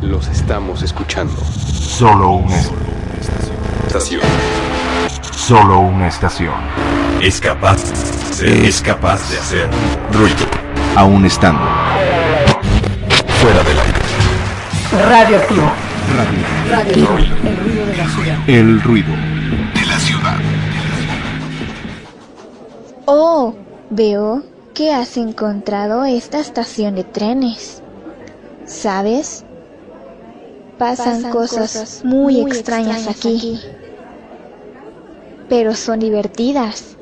Los estamos escuchando. Solo una Estación. Solo una estación. Es capaz, es capaz de hacer ruido. Aún estando Fuera del aire. Radioactivo. radio. El ruido de la ciudad. El ruido. De la ciudad. Oh, veo que has encontrado esta estación de trenes. ¿Sabes? Pasan, cosas, muy, extrañas, aquí. Pero son divertidas.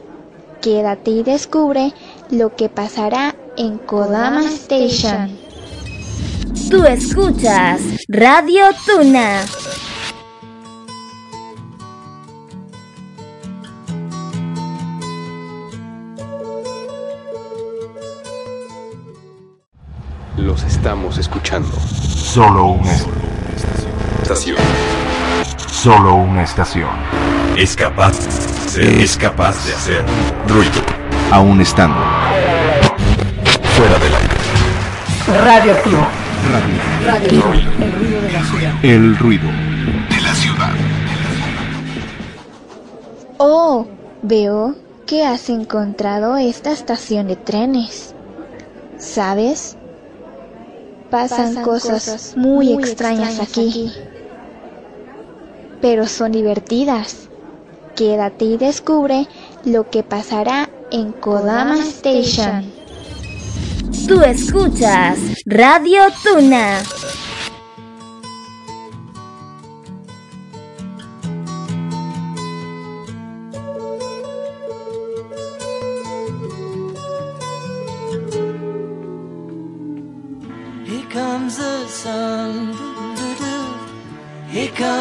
Quédate y descubre lo que pasará en Kodama Station. Tú escuchas Radio Tuna. Los estamos escuchando. Solo una Estación. Solo una estación. Es capaz, es capaz de hacer ruido. Aún estando Fuera del aire. Radioactivo. radio. El ruido de la ciudad. El ruido. De la ciudad. Oh, veo que has encontrado esta estación de trenes. ¿Sabes? Pasan, cosas, muy, extrañas, aquí. Pero son divertidas. Quédate y descubre lo que pasará en Kodama Station. Tú escuchas Radio Tuna.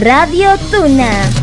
Radio Tuna.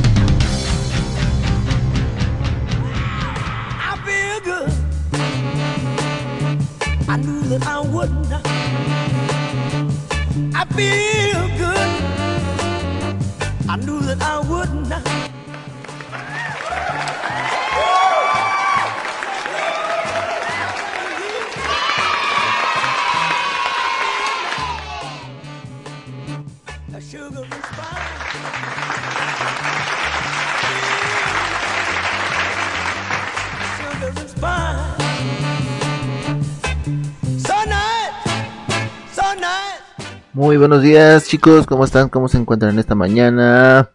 Buenos días chicos, ¿cómo están? ¿Cómo se encuentran esta mañana?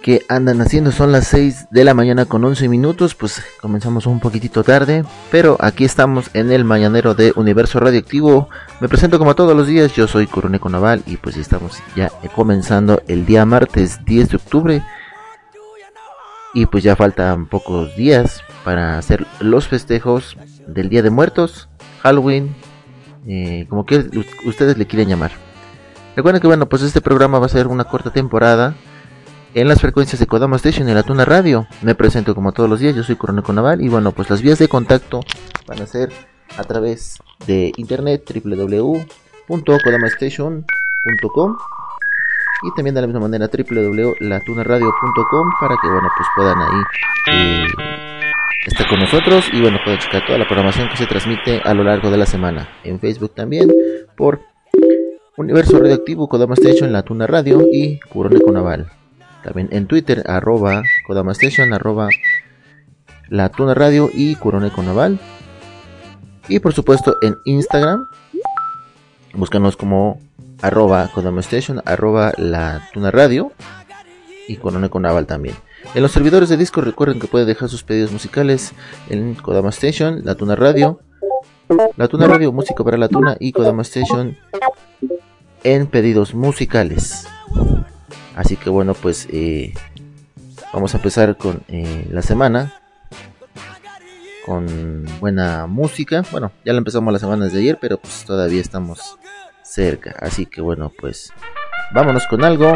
¿Qué andan haciendo? Son las 6 de la mañana con 11 minutos, pues comenzamos un poquitito tarde, pero aquí estamos en el mañanero de Universo Radioactivo. Me presento como todos los días, yo soy Coroneco Naval y pues estamos ya comenzando el día martes 10 de octubre. Y pues ya faltan pocos días para hacer los festejos del Día de Muertos, Halloween, eh, como que ustedes le quieren llamar. Recuerden que bueno, pues este programa va a ser una corta temporada en las frecuencias de Kodama Station y la Tuna Radio. Me presento como todos los días, yo soy Coroneco Naval y bueno, pues las vías de contacto van a ser a través de internet www.kodamastation.com y también de la misma manera www.latunaradio.com para que bueno, pues puedan ahí eh, estar con nosotros y bueno, pueden checar toda la programación que se transmite a lo largo de la semana. En Facebook también por Universo Radioactivo, Kodama Station, La Tuna Radio y Coroneco Naval. También en Twitter, arroba Kodama Station, arroba La Tuna Radio y Coroneco Naval. Y por supuesto en Instagram, búscanos como arroba Kodama Station, arroba La Tuna Radio y Coroneco Naval también. En los servidores de disco recuerden que pueden dejar sus pedidos musicales en Kodama Station, La Tuna Radio, La Tuna Radio, Música para la Tuna y Kodama Station en pedidos musicales. Así que bueno, pues eh, vamos a empezar con eh, la semana con buena música. Bueno, ya la empezamos la semana desde ayer, pero pues todavía estamos cerca. Así que bueno, pues vámonos con algo,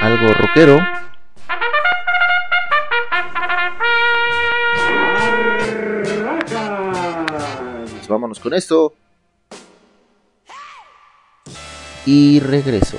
algo rockero. Vámonos con esto. Y regreso.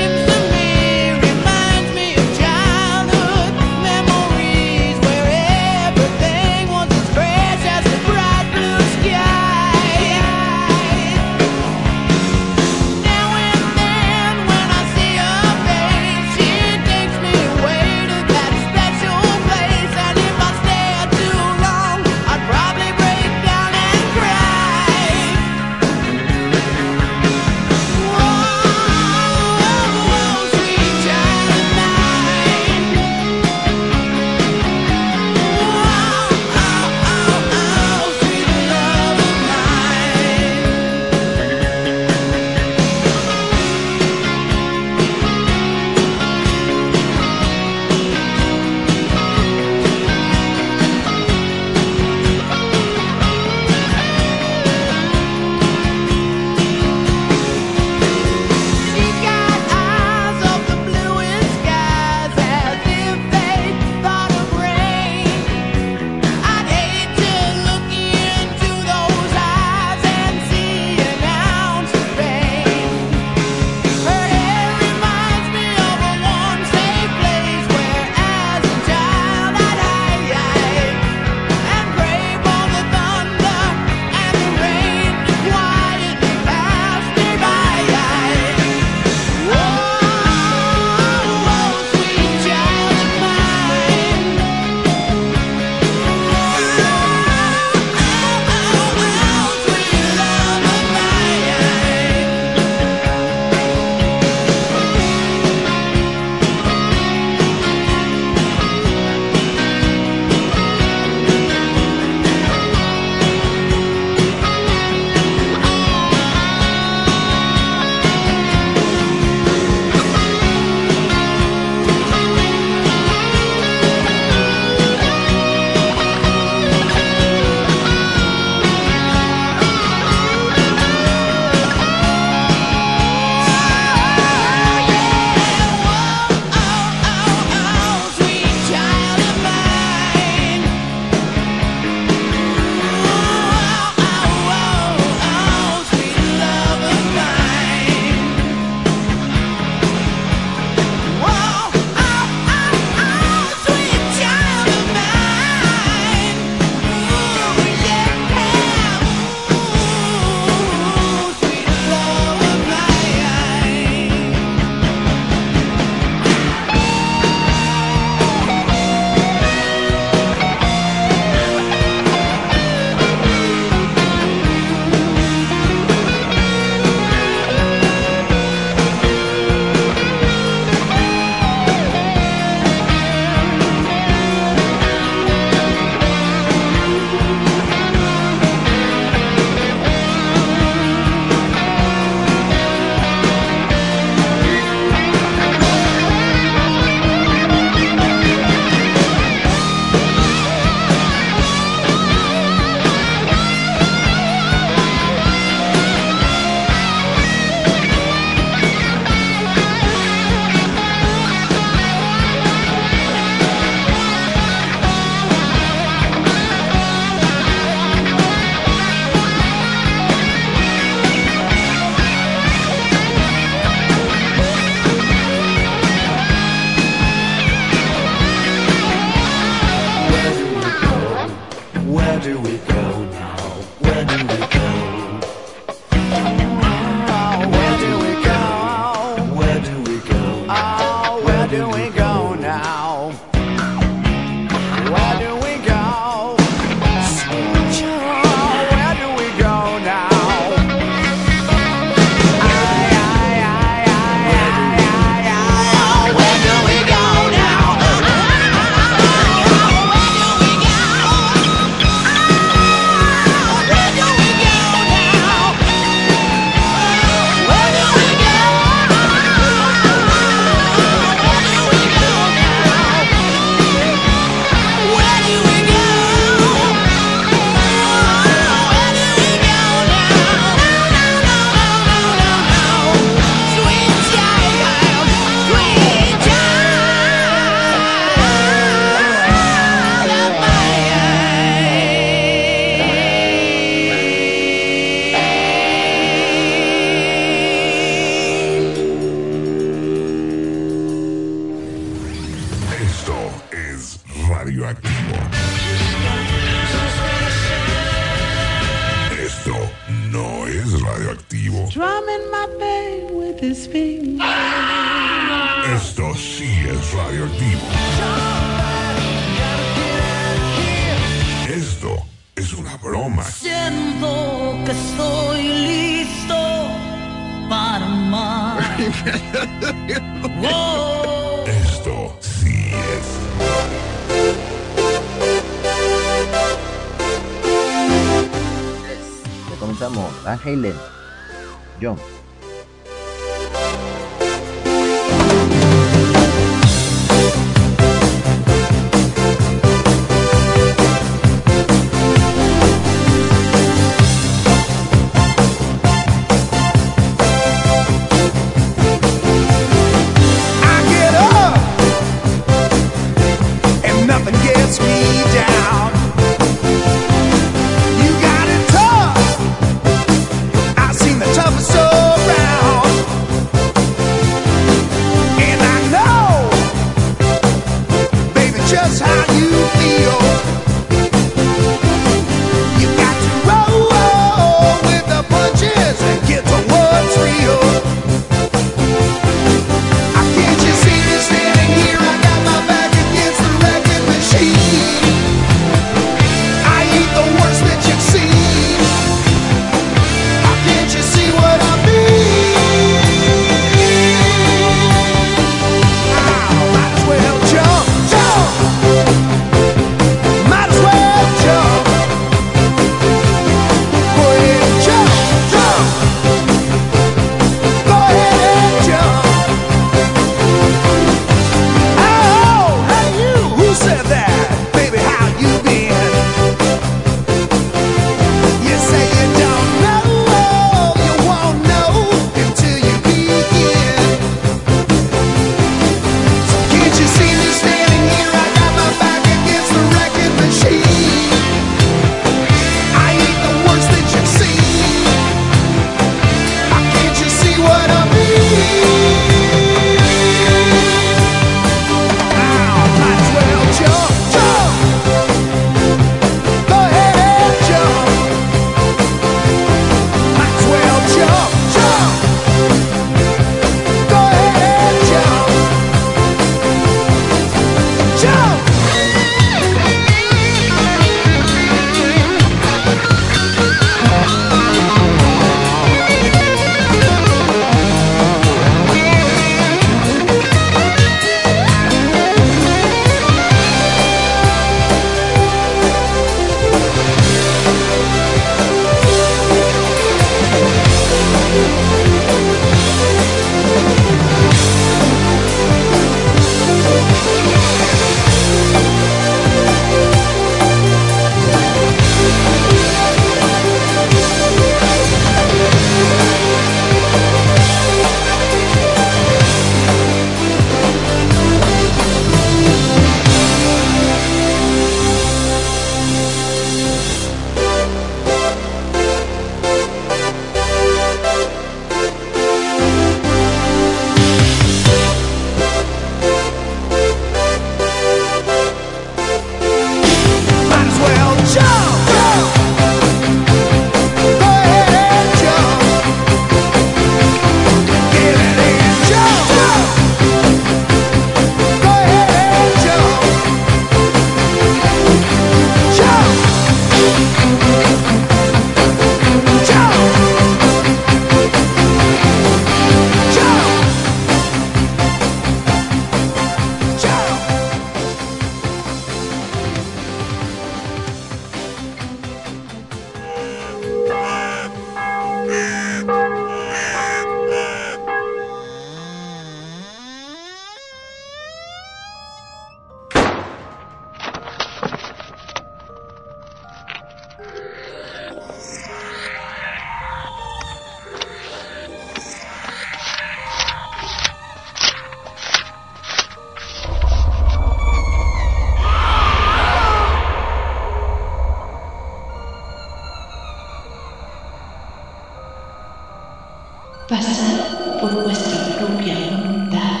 propia voluntad,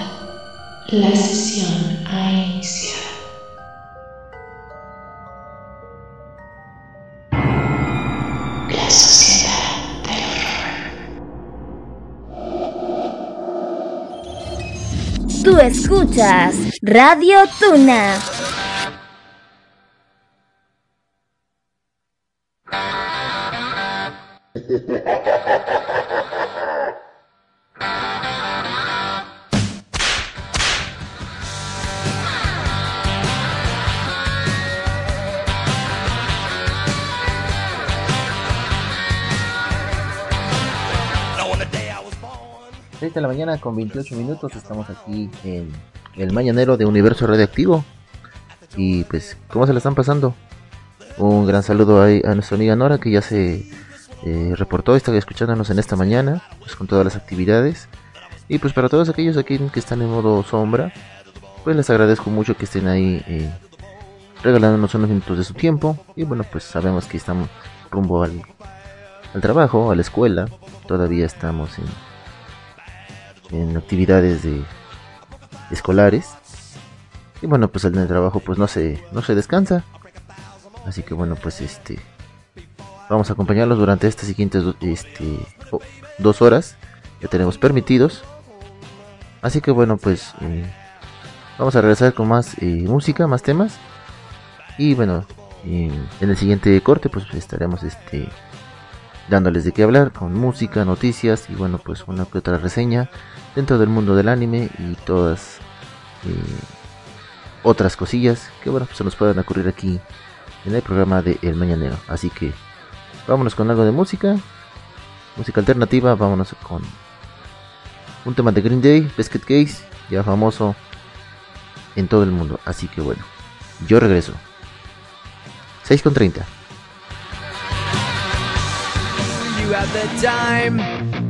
la sesión ha iniciado. La sociedad del horror. Tú escuchas Radio Tuna. De la mañana con 28 minutos estamos aquí en el mañanero de Universo Radioactivo. Y pues, ¿cómo se la están pasando? Un gran saludo a nuestra amiga Nora que ya se eh, reportó, está escuchándonos en esta mañana, pues con todas las actividades. Y pues para todos aquellos aquí que están en modo sombra, pues les agradezco mucho que estén ahí eh, regalándonos unos minutos de su tiempo. Y bueno, pues sabemos que estamos rumbo al, al trabajo, a la escuela. Todavía estamos en, en actividades de escolares. Y bueno, pues en el trabajo pues no se, no se descansa. Así que bueno, pues este vamos a acompañarlos durante estas siguientes este, dos horas que tenemos permitidos. Así que bueno, pues eh, vamos a regresar con más eh, música, más temas. Y bueno, en el siguiente corte pues estaremos este dándoles de qué hablar con música, noticias y bueno, pues una que otra reseña dentro del mundo del anime y todas eh, otras cosillas que bueno, se nos puedan ocurrir aquí en el programa de El Mañanero. Así que vámonos con algo de música, música alternativa, vámonos con un tema de Green Day, Biscuit Case, ya famoso en todo el mundo. Así que bueno, yo regreso. 6 con 30. You have the time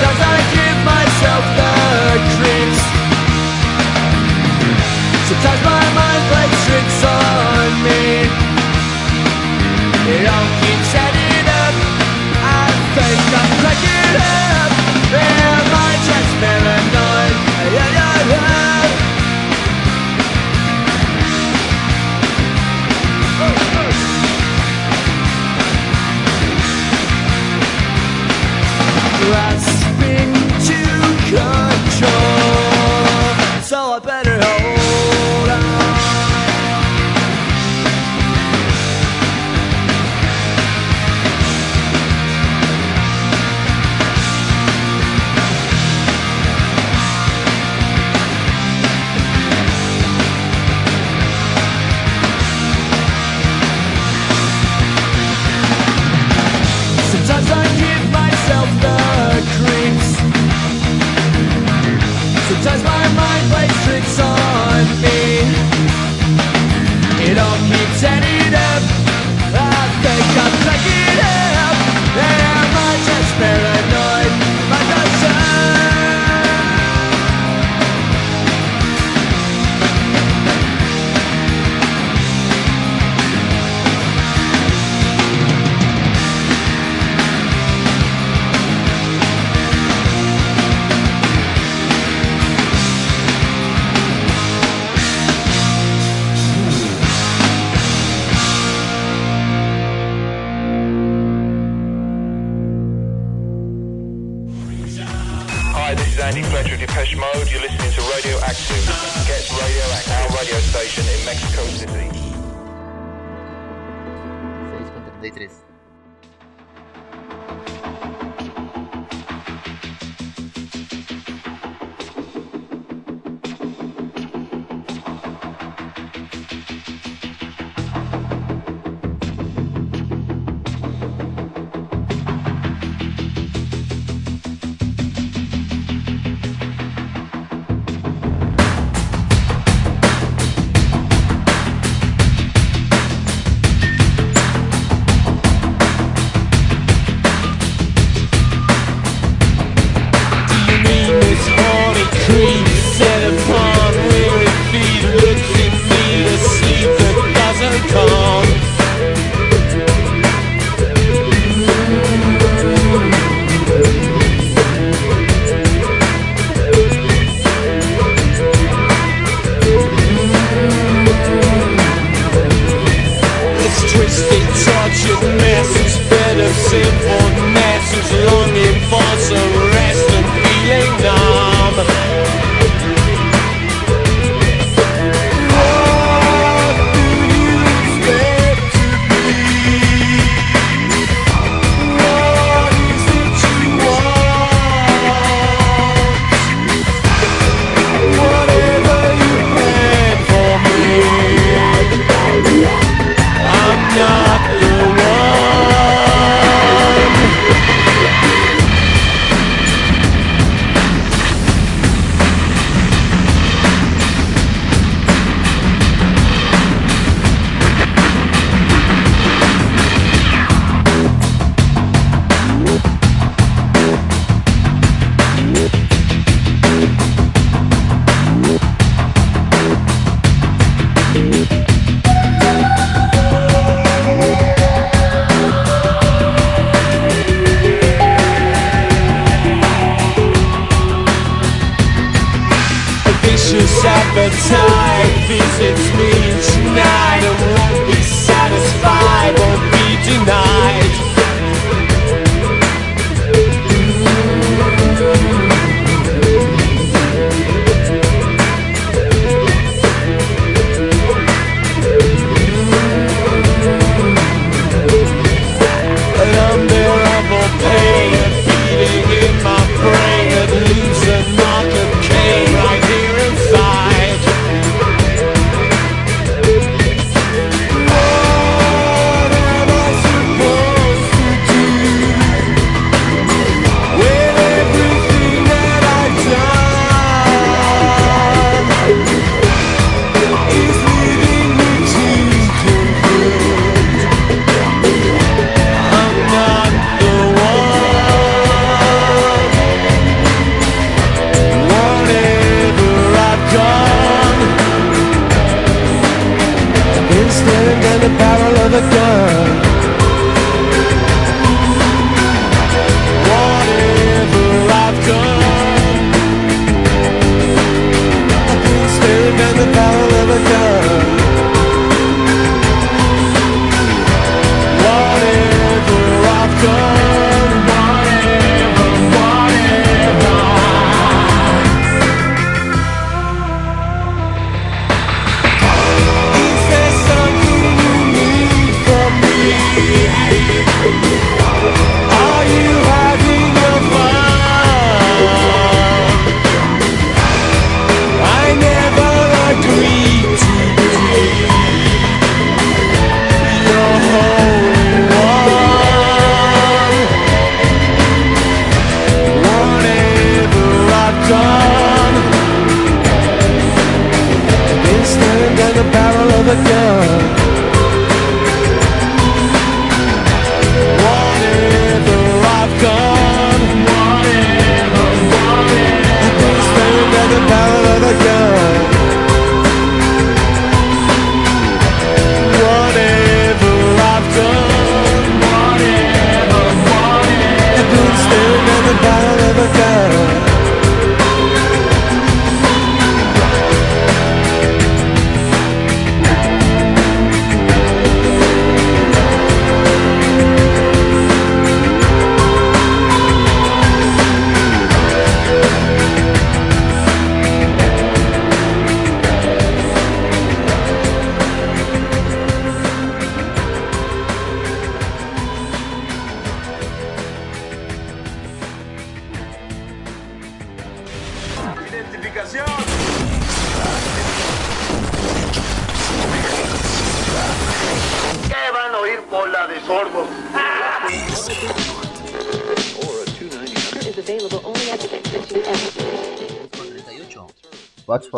小乔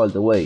all the way.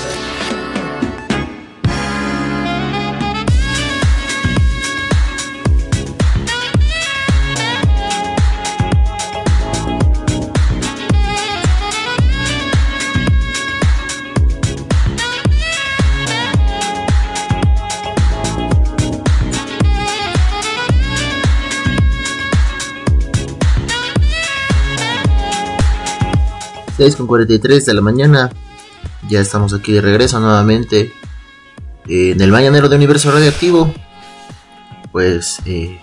Seis con 43 de la mañana. Ya estamos aquí de regreso nuevamente eh, en el mañanero de Universo Radioactivo. Pues eh,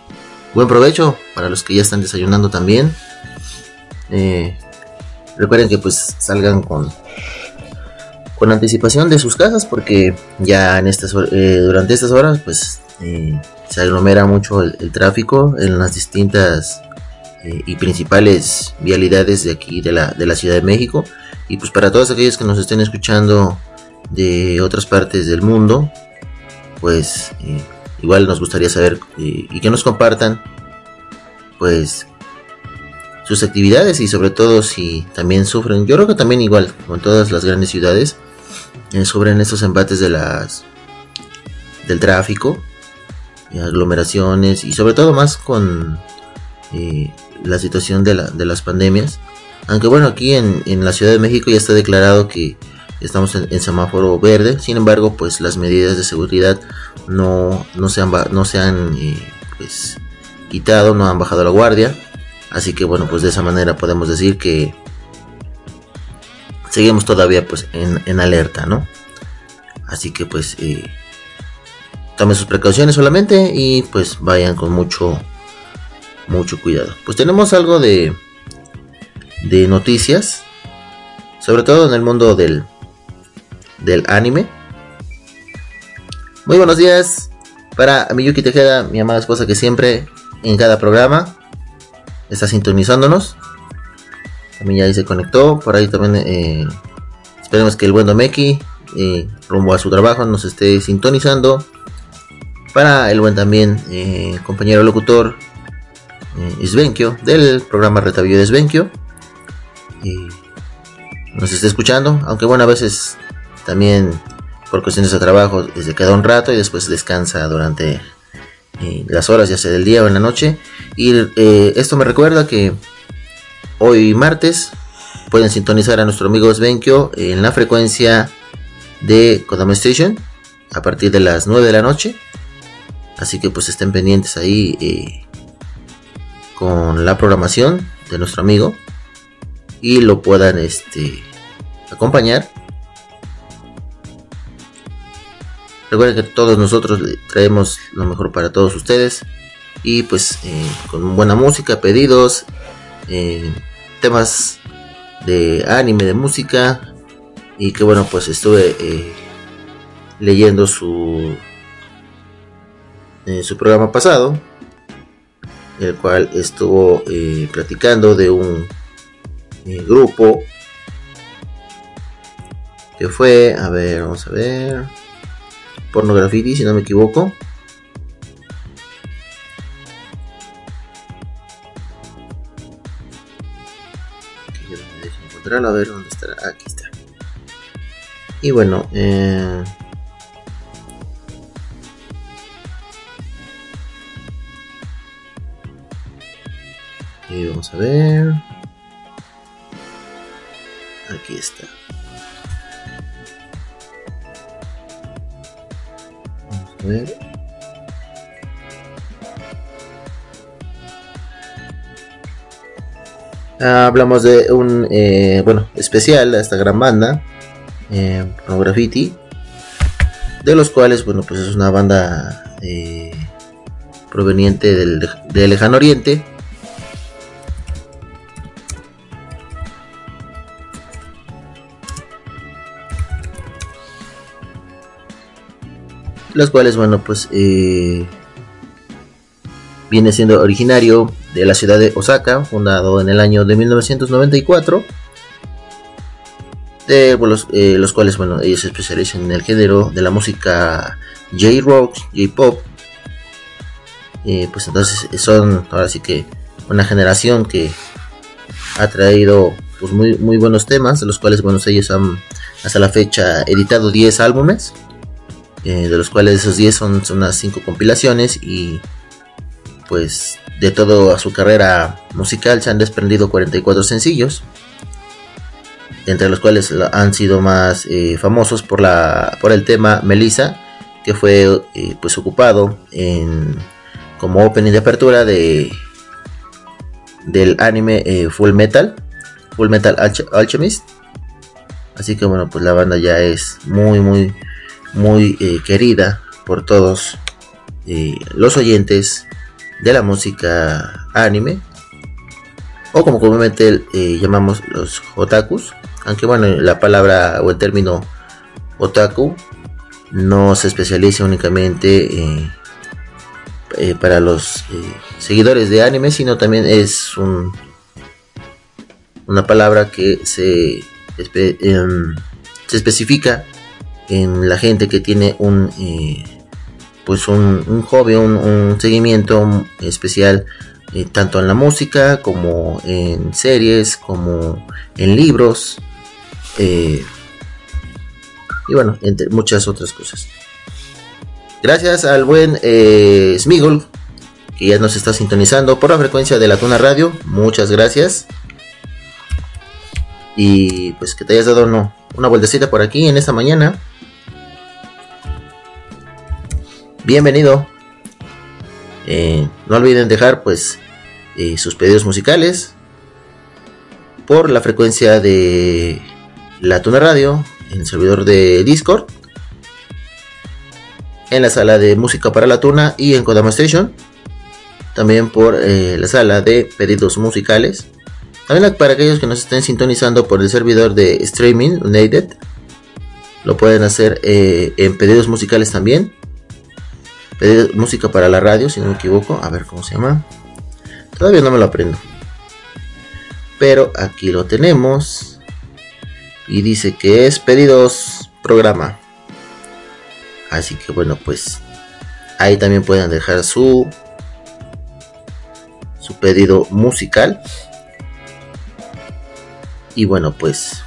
buen provecho para los que ya están desayunando también. Eh, recuerden que pues salgan con con anticipación de sus casas porque ya en estas durante estas horas pues se aglomera mucho el tráfico en las distintas eh, y principales vialidades de aquí de la, de la Ciudad de México. Y pues para todos aquellos que nos estén escuchando de otras partes del mundo, pues eh, igual nos gustaría saber eh, y que nos compartan pues sus actividades y sobre todo si también sufren, yo creo que también igual como en todas las grandes ciudades, sufren estos embates de las del tráfico, y aglomeraciones y sobre todo más con la situación de, la- de las pandemias. Aunque bueno, aquí en, la Ciudad de México ya está declarado que estamos en, semáforo verde. Sin embargo, pues las medidas de seguridad no, no se han, no se han eh, pues, quitado, no han bajado la guardia. Así que bueno, pues de esa manera podemos decir que seguimos todavía pues en, en alerta, ¿no? Así que pues eh, tomen sus precauciones solamente y pues vayan con mucho mucho cuidado. Pues tenemos algo de de noticias, sobre todo en el mundo del del anime. Muy buenos días para Miyuki Tejeda, mi amada esposa que siempre en cada programa está sintonizándonos. También ya se conectó, por ahí también eh, esperemos que el buen Domeki eh, rumbo a su trabajo nos esté sintonizando. Para el buen también eh, compañero locutor eh, del programa Retavío de Svenkio. Y nos está escuchando, aunque bueno, a veces también por cuestiones de trabajo eh, se queda un rato y después descansa durante eh, las horas, ya sea del día o en la noche. Y eh, esto me recuerda que hoy martes pueden sintonizar a nuestro amigo Svenkio en la frecuencia de Kodama Station a partir de las 9 de la noche. Así que pues estén pendientes ahí con la programación de nuestro amigo y lo puedan este acompañar. Recuerden que todos nosotros traemos lo mejor para todos ustedes y pues eh, con buena música, pedidos, eh, temas de anime, de música y que bueno pues estuve eh, leyendo su su programa pasado el cual estuvo eh, platicando de un eh, grupo que fue, a ver, vamos a ver, pornografía, si no me equivoco. Aquí a ver dónde estará, aquí está. Y bueno, eh, y vamos a ver. Aquí está. Vamos a ver. Hablamos de un eh, bueno especial a esta gran banda eh, Graffiti de los cuales bueno pues es una banda eh, proveniente del, del lejano oriente los cuales bueno pues eh, viene siendo originario de la ciudad de Osaka, fundado en el año de 1994, de los, eh, los cuales bueno ellos se especializan en el género de la música J-rock, J-pop, eh, pues entonces son ahora sí que una generación que ha traído pues muy, muy buenos temas, de los cuales bueno ellos han hasta la fecha editado 10 álbumes, eh, de los cuales esos 10 son, unas 5 compilaciones y pues de toda su carrera musical se han desprendido 44 sencillos, entre los cuales han sido más eh, famosos por, la, por el tema Melissa, que fue eh, pues ocupado en, como opening de apertura de, del anime Full Metal, Full Metal Alch- Alchemist. Así que bueno, pues la banda ya es muy, muy, muy eh, querida por todos eh, los oyentes de la música anime o como comúnmente eh, llamamos los otakus aunque bueno la palabra o el término otaku no se especializa únicamente para los seguidores de anime sino también es un, una palabra que se, em, se especifica en la gente que tiene un eh, pues un, un hobby, un, seguimiento especial eh, tanto en la música como en series, como en libros eh, y bueno, entre muchas otras cosas. Gracias al buen Smigol que ya nos está sintonizando por la frecuencia de la Tuna Radio. Muchas gracias. Y pues que te hayas dado no, una vueltecita por aquí en esta mañana. Bienvenido. Eh, no olviden dejar pues eh, sus pedidos musicales por la frecuencia de la Tuna Radio en el servidor de Discord, en la sala de música para la Tuna y en Kodama Station, también por eh, la sala de pedidos musicales. También para aquellos que nos estén sintonizando por el servidor de streaming United, lo pueden hacer en pedidos musicales también. Pedidos- música para la radio, si no me equivoco. A ver cómo se llama. Todavía no me lo aprendo. Pero aquí lo tenemos. Y dice que es pedidos programa. Así que bueno, pues ahí también pueden dejar su su pedido musical. Y bueno, pues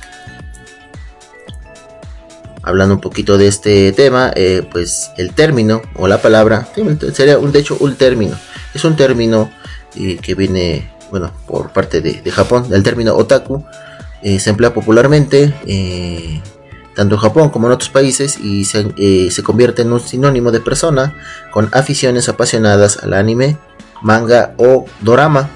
hablando un poquito de este tema, eh, pues el término o la palabra sería un, de hecho un término. Es un término eh, que viene, bueno, por parte de, Japón. El término otaku eh, se emplea popularmente tanto en Japón como en otros países y se, se convierte en un sinónimo de persona con aficiones apasionadas al anime, manga o dorama.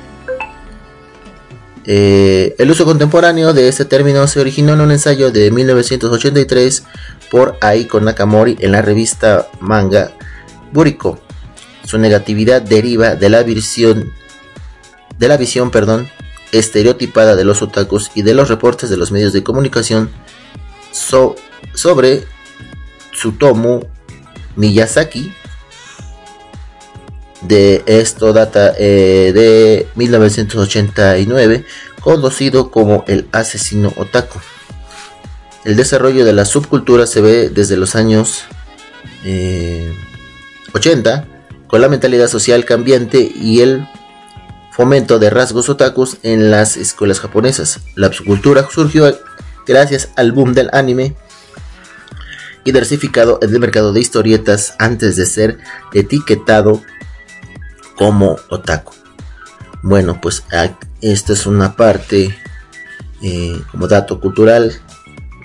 Eh, el uso contemporáneo de este término se originó en un ensayo de 1983 por Aiko Nakamori en la revista manga Buriko. Su negatividad deriva de la visión, de la visión perdón, estereotipada de los otakus y de los reportes de los medios de comunicación so- sobre Tsutomu Miyazaki. De esto data eh, de 1989, conocido como el asesino otaku. El desarrollo de la subcultura se ve desde los años eh, 80, con la mentalidad social cambiante y el fomento de rasgos otakus en las escuelas japonesas. La subcultura surgió gracias al boom del anime y diversificado en el mercado de historietas antes de ser etiquetado como otaku. Bueno, pues esta es una parte eh, como dato cultural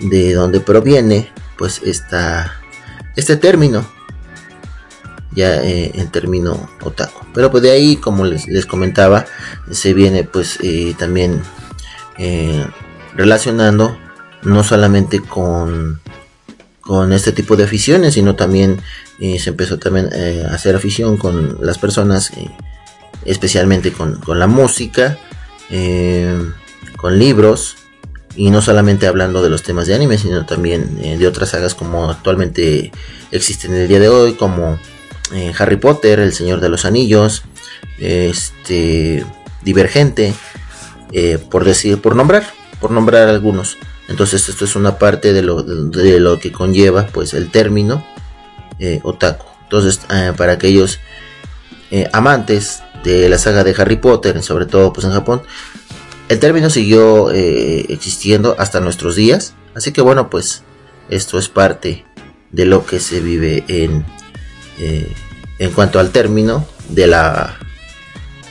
de donde proviene pues esta, este término ya eh, en término otaku pero pues de ahí como les, les comentaba se viene pues eh, también relacionando no solamente con con este tipo de aficiones sino también eh, se empezó también eh, a hacer afición con las personas eh, especialmente con, con la música con libros y no solamente hablando de los temas de anime, sino también de otras sagas como actualmente existen en el día de hoy, como Harry Potter, El Señor de los Anillos, este Divergente, por decir, por nombrar, por nombrar algunos. Entonces esto es una parte de lo, de lo que conlleva pues el término eh, otaku. Entonces eh, para aquellos eh, amantes de la saga de Harry Potter, sobre todo pues en Japón, el término siguió eh, existiendo hasta nuestros días, así que bueno, pues esto es parte de lo que se vive en, en cuanto al término de la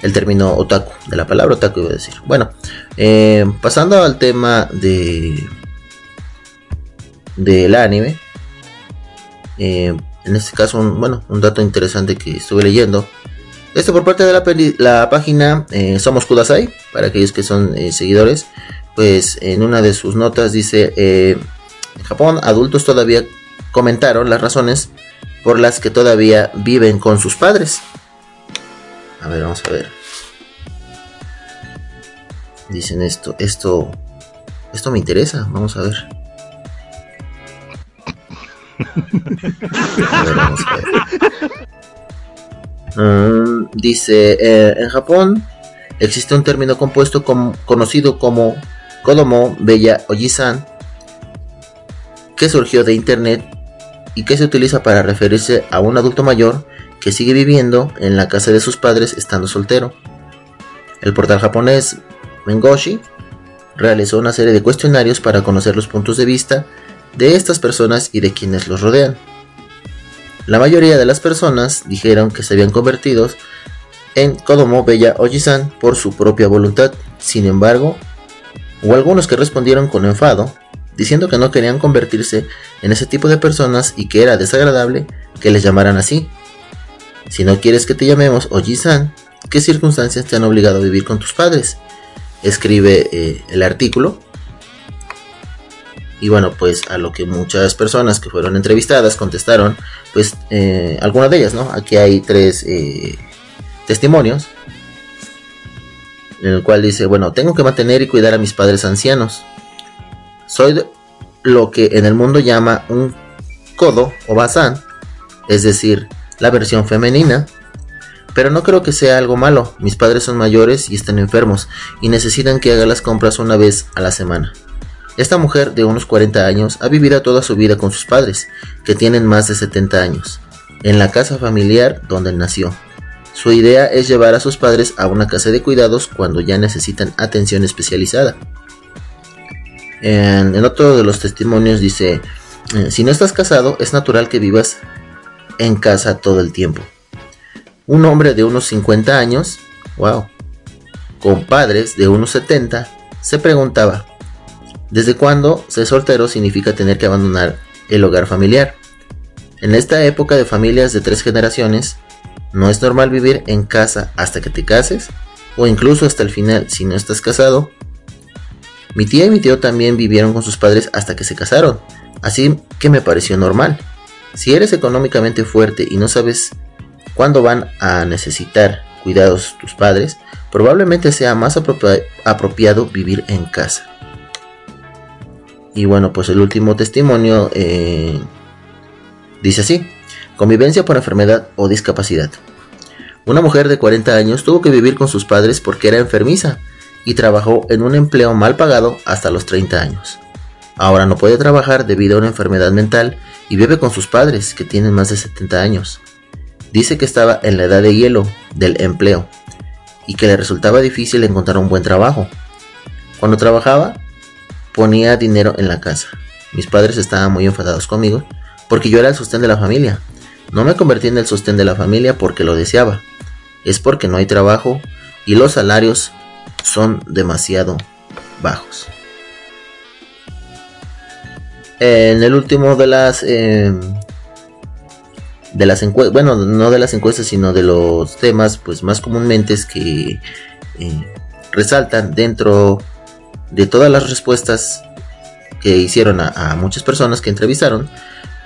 el término otaku, de la palabra otaku iba a decir. Bueno, eh, pasando al tema de del anime, eh, en este caso, un, bueno, un dato interesante que estuve leyendo esto por parte de la, página eh, Somos Kudasai, para aquellos que son seguidores, pues en una de sus notas dice, en Japón adultos todavía comentaron las razones por las que todavía viven con sus padres. A ver, vamos a ver. Dicen esto, esto, esto me interesa, vamos a ver. A ver, vamos a ver. Mm, dice, eh, en Japón existe un término compuesto com- conocido como Kodomo Bella Ojisan, que surgió de internet y que se utiliza para referirse a un adulto mayor que sigue viviendo en la casa de sus padres estando soltero. El portal japonés Mengoshi realizó una serie de cuestionarios para conocer los puntos de vista de estas personas y de quienes los rodean. La mayoría de las personas dijeron que se habían convertido en Kodomo Bella Ojisan por su propia voluntad. Sin embargo, hubo algunos que respondieron con enfado, diciendo que no querían convertirse en ese tipo de personas y que era desagradable que les llamaran así. Si no quieres que te llamemos Ojisan, ¿qué circunstancias te han obligado a vivir con tus padres? Escribe eh, el artículo. Y bueno, pues a lo que muchas personas que fueron entrevistadas contestaron, pues eh, de ellas, ¿no? Aquí hay tres eh, testimonios. En el cual dice, bueno, tengo que mantener y cuidar a mis padres ancianos. Soy lo que en el mundo llama un codo o bazán, es decir, la versión femenina. Pero no creo que sea algo malo. Mis padres son mayores y están enfermos y necesitan que haga las compras una vez a la semana. Esta mujer de unos 40 años ha vivido toda su vida con sus padres, que tienen más de 70 años, en la casa familiar donde nació. Su idea es llevar a sus padres a una casa de cuidados cuando ya necesitan atención especializada. En, en otro de los testimonios dice, eh, si no estás casado es natural que vivas en casa todo el tiempo. Un hombre de unos 50 años, wow, con padres de unos 70, se preguntaba, ¿desde cuándo ser soltero significa tener que abandonar el hogar familiar? En esta época de familias de tres generaciones, no es normal vivir en casa hasta que te cases o incluso hasta el final si no estás casado. Mi tía y mi tío también vivieron con sus padres hasta que se casaron, así que me pareció normal. Si eres económicamente fuerte y no sabes cuándo van a necesitar cuidados tus padres, probablemente sea más apropia- apropiado vivir en casa. Y bueno, pues el último testimonio eh, dice así. Convivencia por enfermedad o discapacidad. Una mujer de 40 años tuvo que vivir con sus padres porque era enfermiza y trabajó en un empleo mal pagado hasta los 30 años. Ahora no puede trabajar debido a una enfermedad mental y vive con sus padres que tienen más de 70 años. Dice que estaba en la edad de hielo del empleo y que le resultaba difícil encontrar un buen trabajo. Cuando trabajaba, ponía dinero en la casa. Mis padres estaban muy enfadados conmigo porque yo era el sostén de la familia. No me convertí en el sostén de la familia porque lo deseaba. Es porque no hay trabajo y los salarios son demasiado bajos. En el último de las eh, de las encuestas, bueno, no de las encuestas, sino de los temas, pues más comúnmente es que eh, resaltan dentro de todas las respuestas que hicieron a, a muchas personas que entrevistaron,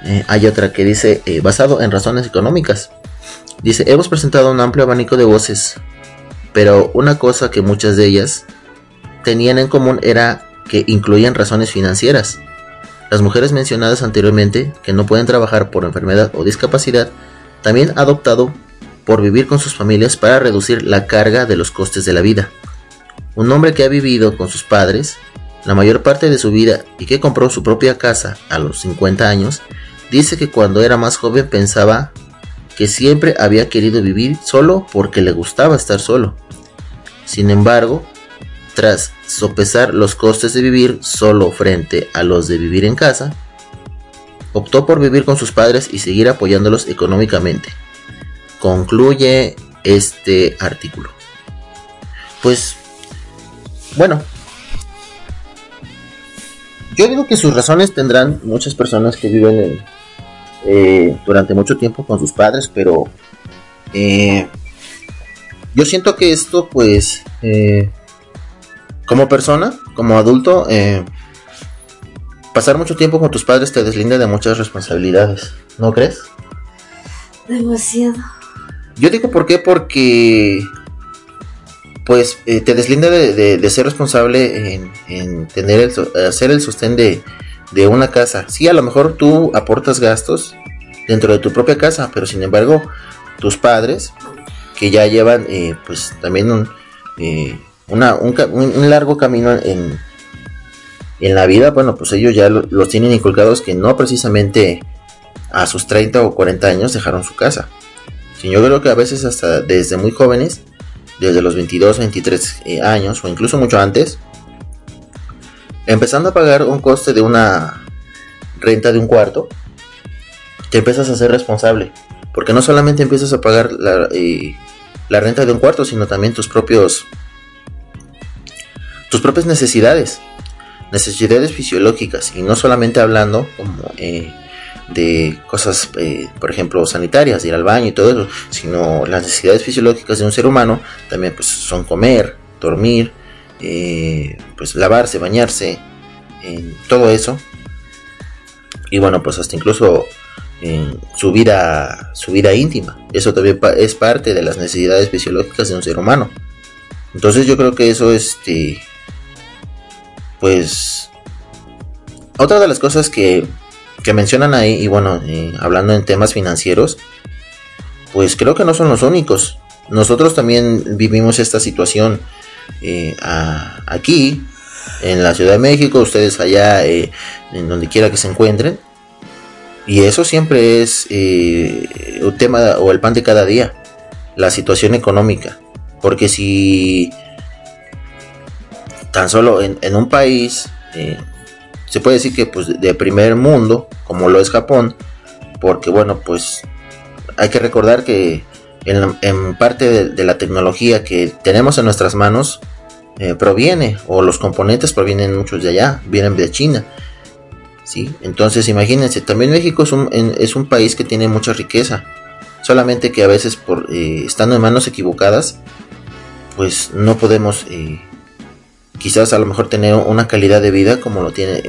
eh, hay otra que dice, eh, basado en razones económicas. Dice, hemos presentado un amplio abanico de voces, pero una cosa que muchas de ellas tenían en común era que incluían razones financieras. Las mujeres mencionadas anteriormente, que no pueden trabajar por enfermedad o discapacidad, también han adoptado por vivir con sus familias para reducir la carga de los costes de la vida. Un hombre que ha vivido con sus padres la mayor parte de su vida y que compró su propia casa a los 50 años, dice que cuando era más joven pensaba que siempre había querido vivir solo porque le gustaba estar solo. Sin embargo, tras sopesar los costes de vivir solo frente a los de vivir en casa, optó por vivir con sus padres y seguir apoyándolos económicamente. Concluye este artículo. Pues, bueno, yo digo que sus razones tendrán muchas personas que viven en, eh, durante mucho tiempo con sus padres, pero eh, yo siento que esto, pues, eh, como persona, como adulto, eh, pasar mucho tiempo con tus padres te deslinda de muchas responsabilidades, ¿no crees? Demasiado. Yo digo por qué, porque pues eh, te deslinda de, de- de ser responsable en, en tener el, hacer el sostén de, de una casa. Sí, a lo mejor tú aportas gastos dentro de tu propia casa, pero sin embargo tus padres que ya llevan eh, pues también un, eh, una- un, un- largo camino en, en la vida, bueno pues ellos ya lo- los tienen inculcados que no precisamente a sus 30 o 40 años dejaron su casa. Sí, yo creo que a veces hasta desde muy jóvenes, desde los 22, 23 eh, años o incluso mucho antes, empezando a pagar un coste de una renta de un cuarto, te empiezas a ser responsable. Porque no solamente empiezas a pagar la, eh, la renta de un cuarto, sino también tus propios tus propias necesidades, necesidades fisiológicas y no solamente hablando como eh, de cosas, eh, por ejemplo, sanitarias, ir al baño y todo eso, sino las necesidades fisiológicas de un ser humano también pues son comer, dormir, eh, pues lavarse, bañarse, eh, todo eso. Y bueno, pues hasta incluso su vida, su vida íntima. Eso también es parte de las necesidades fisiológicas de un ser humano. Entonces yo creo que eso, este, pues, otra de las cosas que, que mencionan ahí, y bueno, eh, hablando en temas financieros, pues creo que no son los únicos. Nosotros también vivimos esta situación eh, aquí, en la Ciudad de México, ustedes allá, eh, en donde quiera que se encuentren. Y eso siempre es un tema o el pan de cada día, la situación económica. Porque si tan solo en, un país, eh, se puede decir que pues de primer mundo, como lo es Japón, porque bueno, pues hay que recordar que en, parte de, la tecnología que tenemos en nuestras manos eh, proviene, o los componentes provienen muchos de allá, vienen de China. ¿sí? Entonces imagínense, también México es un, en- es un país que tiene mucha riqueza, solamente que a veces por eh, estando en manos equivocadas, pues no podemos quizás a lo mejor tener una calidad de vida como lo tiene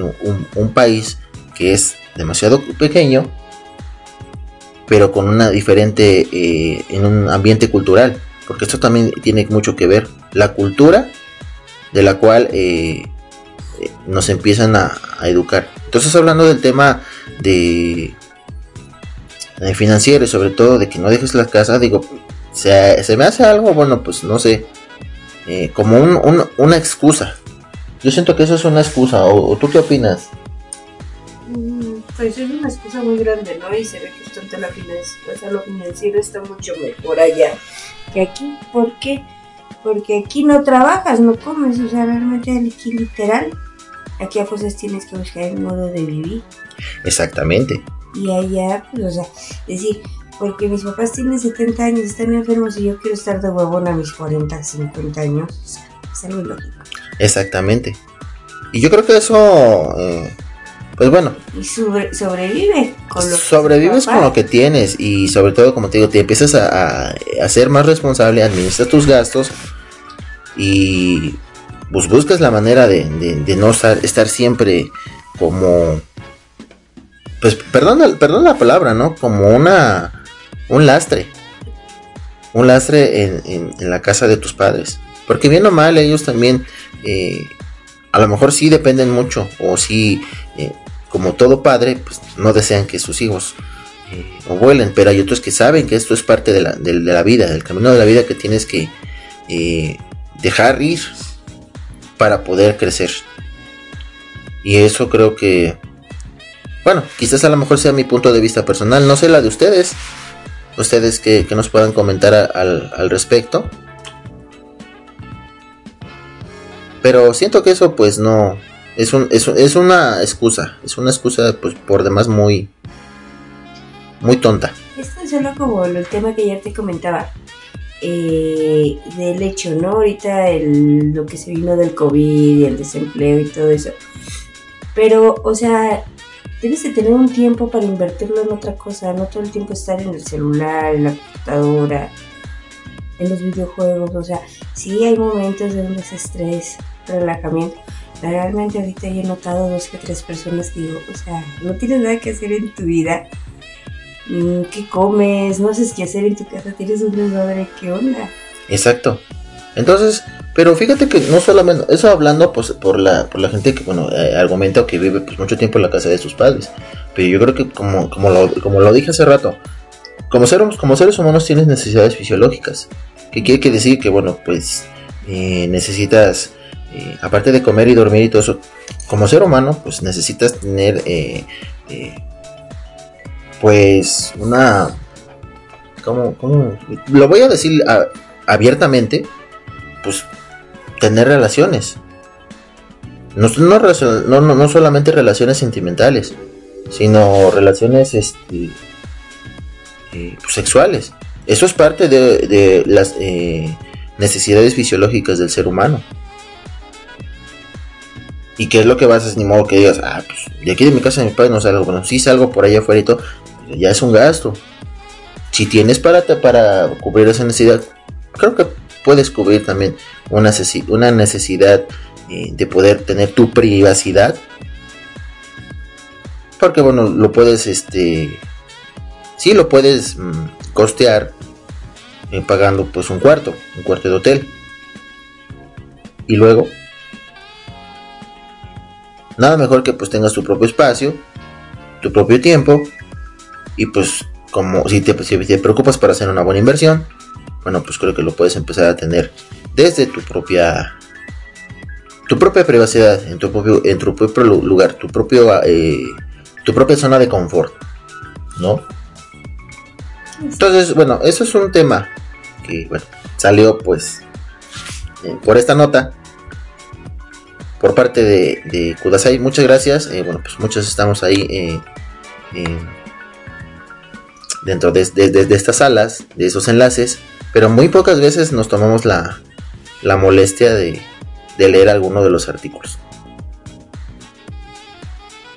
un, país que es demasiado pequeño, pero con una diferente, eh, en un ambiente cultural, porque esto también tiene mucho que ver, la cultura de la cual eh, nos empiezan a, a educar. Entonces hablando del tema de, de financiero y sobre todo de que no dejes la casa, digo, se, se me hace algo, bueno, pues no sé, eh, como un- un- una excusa. Yo siento que eso es una excusa, o, o tú qué opinas? Mm, Pues es una excusa muy grande, ¿no? Y se ve que bastante la o sea, lo financiero está mucho mejor allá que aquí. ¿Por qué? Porque aquí no trabajas, no comes, o sea, realmente aquí literal. Aquí a fuerzas tienes que buscar el modo de vivir. Exactamente. Y allá, pues, o sea, decir, porque mis papás tienen 70 años, están enfermos y yo quiero estar de huevón a mis 40, 50 años. Es algo ilógico. Exactamente. Y yo creo que eso, eh, pues bueno, Y sobre- sobrevive con lo sobrevives con lo que tienes y sobre todo, como te digo, te empiezas a, a- a ser más responsable, administras tus gastos y pues buscas la manera de, de- de no estar, estar siempre como, pues perdón, perdón la palabra, ¿no? Como una, un lastre. Un lastre en, en- la casa de tus padres. Porque bien o mal, ellos también, eh, a lo mejor sí dependen mucho, o sí, eh, como todo padre, pues no desean que sus hijos eh, vuelen, pero hay otros que saben que esto es parte de la, de- la vida, del camino de la vida que tienes que dejar ir para poder crecer. Y eso creo que, bueno, quizás a lo mejor sea mi punto de vista personal, no sé la de ustedes, ustedes que, que nos puedan comentar al, al respecto. Pero siento que eso pues no, es, un, es, es una excusa, es una excusa pues por demás muy, muy tonta. Es solo como el tema que ya te comentaba. eh, del hecho, ¿no? Ahorita el, lo que se vino del COVID y el desempleo y todo eso. Pero, o sea, debes de tener un tiempo para invertirlo en otra cosa, no todo el tiempo estar en el celular, en la computadora, en los videojuegos. O sea, sí hay momentos de un desestrés, relajamiento. Realmente ahorita yo he notado dos que tres personas que digo, o sea, no tienes nada que hacer en tu vida Mm, ¿Qué comes? No haces qué hacer en tu casa, tienes un desmadre, ¿qué onda? Exacto. Entonces, pero fíjate que no solamente, eso hablando pues por la, por la gente que, bueno, eh, argumenta que vive pues mucho tiempo en la casa de sus padres. Pero yo creo que como, como, lo, como lo dije hace rato, como seres, como seres humanos tienes necesidades fisiológicas. Que quiere que decir que, bueno, pues eh, necesitas, eh, aparte de comer y dormir y todo eso, como ser humano, pues necesitas tener, eh, pues, una... ¿Cómo, cómo? Lo voy a decir a- abiertamente, pues tener relaciones. No, no, no, no, solamente relaciones sentimentales, sino relaciones este, eh, pues, sexuales. Eso es parte de, de las eh, necesidades fisiológicas del ser humano. ¿Y qué es lo que vas a hacer? Ni modo que digas, ah, pues de aquí de mi casa de mi padre no salgo. Bueno, sí salgo por allá afuera y todo, ya es un gasto. Si tienes para, para cubrir esa necesidad, creo que puedes cubrir también una, necesi- una necesidad eh, de poder tener tu privacidad. Porque bueno, lo puedes, este, sí lo puedes mm, costear eh, pagando pues un cuarto, un cuarto de hotel. Y luego, nada mejor que pues tengas tu propio espacio, tu propio tiempo y pues como si te, si te preocupas para hacer una buena inversión, bueno, pues creo que lo puedes empezar a tener desde tu propia tu propia privacidad, en tu propio, en tu propio lu- lugar, tu propio eh, tu propia zona de confort, ¿no? Entonces, bueno, eso es un tema que, bueno, salió pues eh, por esta nota por parte de, Kudasai. Muchas gracias. Eh, bueno, pues muchos estamos ahí dentro de, de- de- de estas salas, de esos enlaces, pero muy pocas veces nos tomamos la, la molestia de, de leer alguno de los artículos.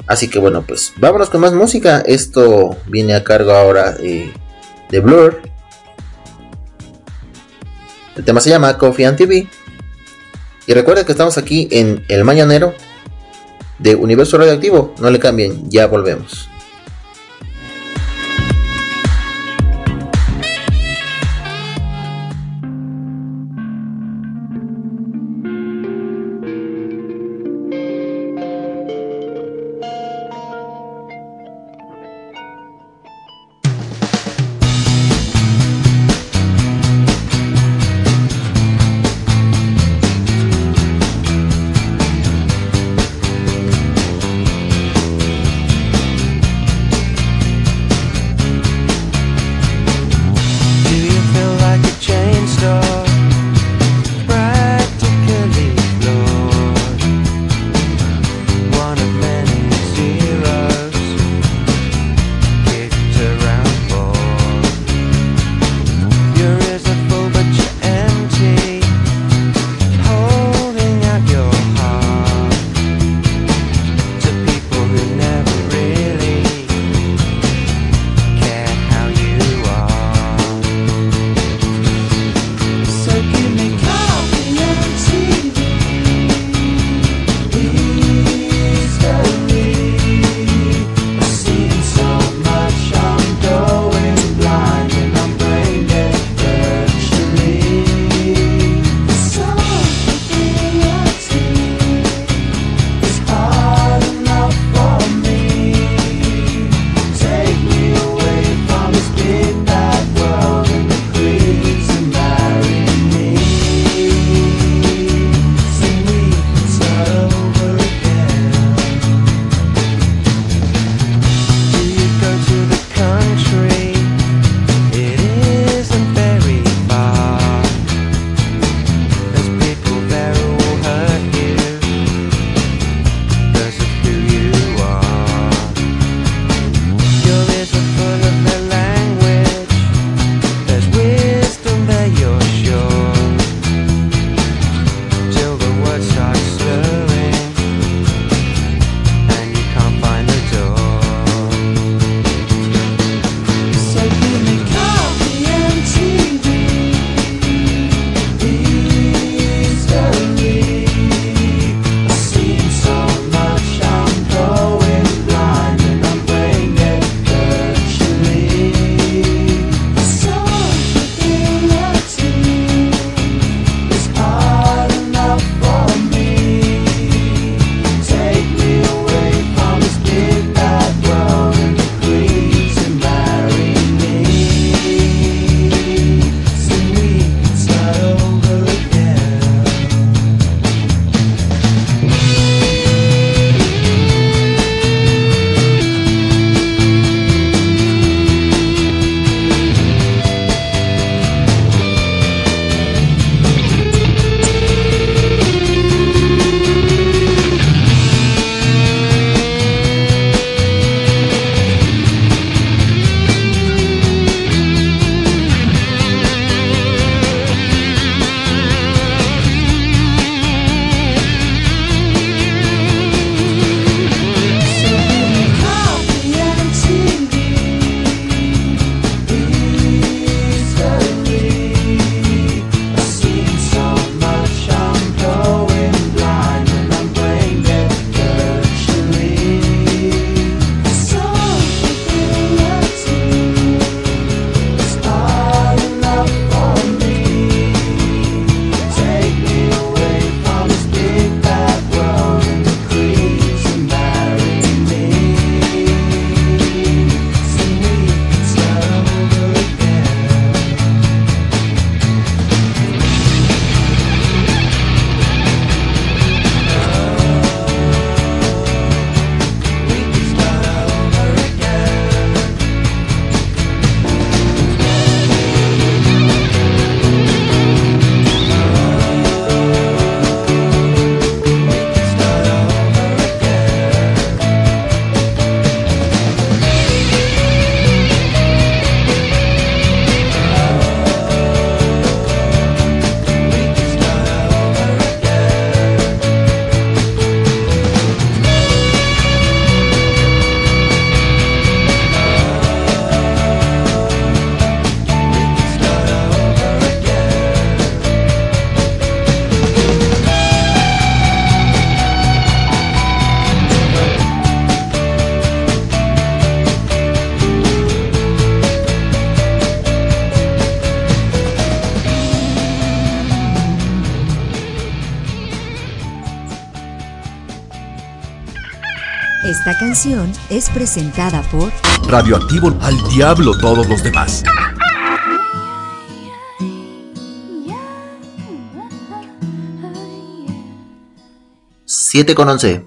Así que bueno, pues vámonos con más música. Esto viene a cargo ahora eh, de Blur. El tema se llama Coffee and TV. Y recuerden que estamos aquí en El Mañanero de Universo Radioactivo. No le cambien, ya volvemos. información es presentada por Radioactivo al diablo todos los demás. Siete con once.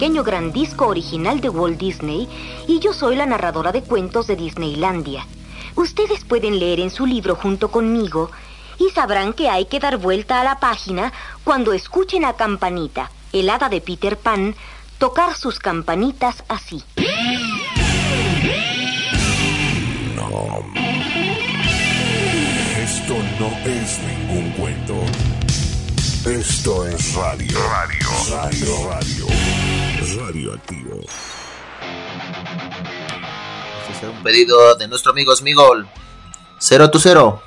pequeño gran disco original de Walt Disney y yo soy la narradora de cuentos de Disneylandia. Ustedes pueden leer en su libro junto conmigo y sabrán que hay que dar vuelta a la página cuando escuchen a Campanita, el hada de Peter Pan, tocar sus campanitas así. No. Esto no es ningún cuento. Esto es radio. Radio. Radio. Radio. Radioactivo. Este es un pedido de nuestro amigo Smigol. Cero tu cero.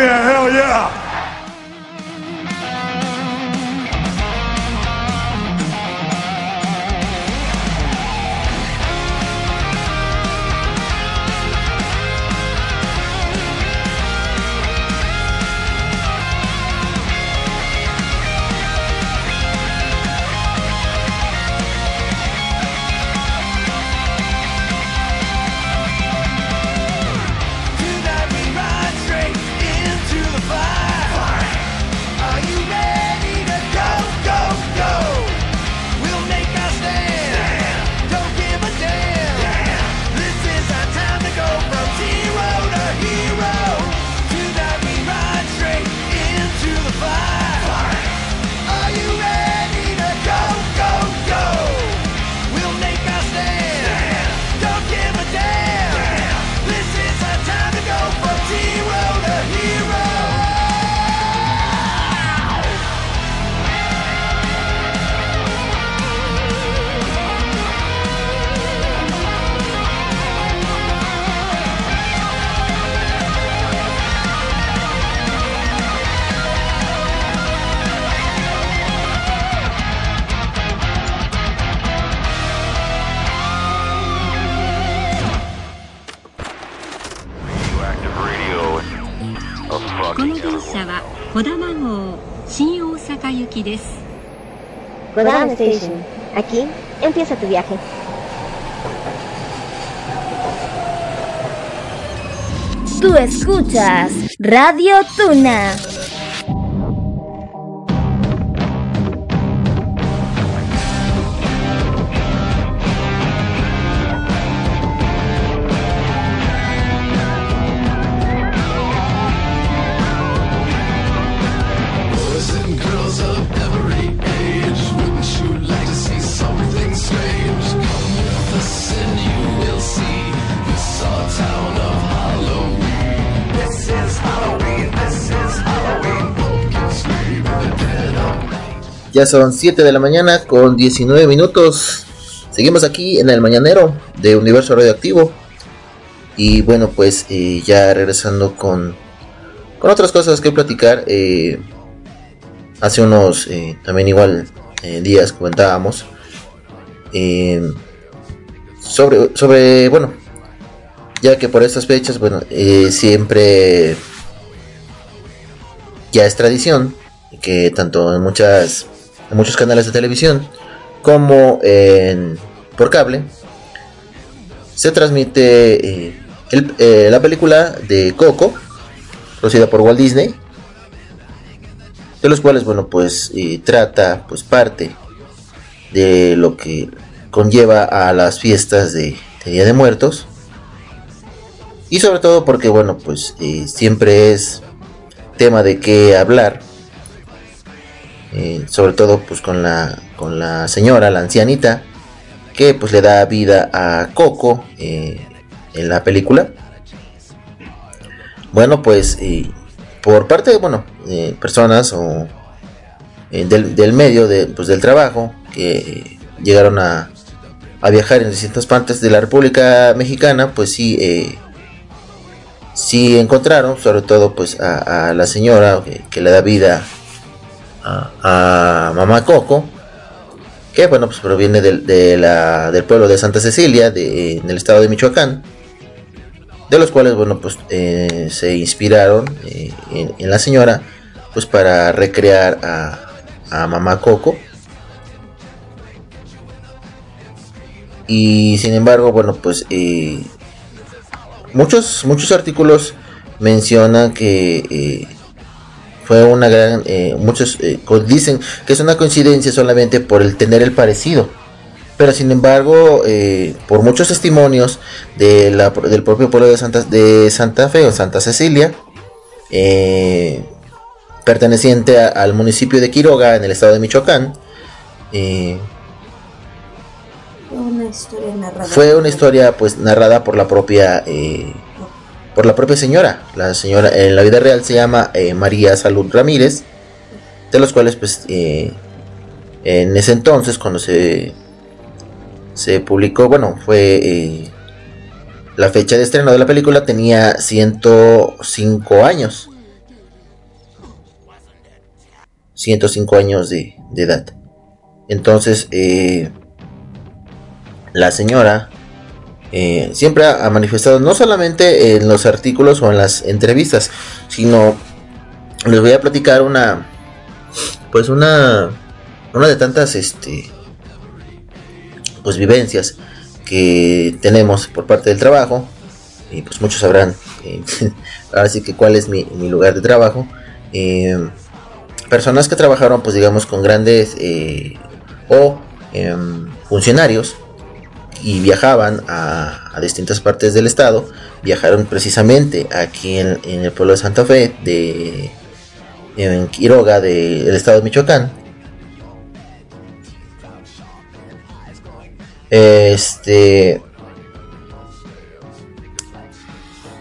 Me a hell yeah! Aquí empieza tu viaje. Tú escuchas Radio Tuna. Son 7 de la mañana con 19 minutos. Seguimos aquí en el mañanero de Universo Radioactivo. Y bueno, pues eh, ya regresando con, con otras cosas que platicar. eh, hace unos eh, también igual días comentábamos sobre, sobre, bueno, ya que por estas fechas, bueno, siempre ya es tradición que tanto en muchas en muchos canales de televisión como en, por cable se transmite eh, el- eh, la película de Coco producida por Walt Disney de los cuales bueno pues eh, trata pues parte de lo que conlleva a las fiestas de, de Día de Muertos. Y sobre todo porque bueno pues siempre es tema de qué hablar eh, sobre todo pues con la con la señora la ancianita que pues le da vida a Coco eh, en la película. Bueno pues por parte de bueno eh, personas o del, del medio de, pues, del trabajo que llegaron a, a viajar en distintas partes de la República Mexicana pues sí eh, sí encontraron sobre todo pues a, a la señora que, que le da vida a, mamá Coco que bueno pues proviene del, de la- del pueblo de Santa Cecilia de, en el estado de Michoacán de los cuales bueno pues eh, se inspiraron eh, en, en la señora pues para recrear a, a mamá Coco. Y sin embargo bueno pues eh, muchos muchos artículos mencionan que eh, fue una gran eh, muchos eh, dicen que es una coincidencia solamente por el tener el parecido pero sin embargo eh, por muchos testimonios de la- del propio pueblo de Santa, de Santa Fe o Santa Cecilia perteneciente a- al municipio de Quiroga en el estado de Michoacán Fue una historia narrada. fue una historia pues narrada por la propia por la propia señora la señora en la vida real se llama eh, María Salud Ramírez de los cuales pues eh, en ese entonces cuando se se publicó bueno fue eh, la fecha de estreno de la película tenía 105 años 105 años de, de edad. Entonces, la señora eh, siempre ha, manifestado, no solamente en los artículos o en las entrevistas, sino les voy a platicar una, pues una, una de tantas, este, pues vivencias que tenemos por parte del trabajo y pues muchos sabrán eh, ahora sí que cuál es mi, mi lugar de trabajo Eh, personas que trabajaron pues digamos con grandes eh, o em, funcionarios y viajaban a, distintas partes del estado viajaron precisamente aquí en, el pueblo de Santa Fe de en Quiroga del estado de Michoacán Este.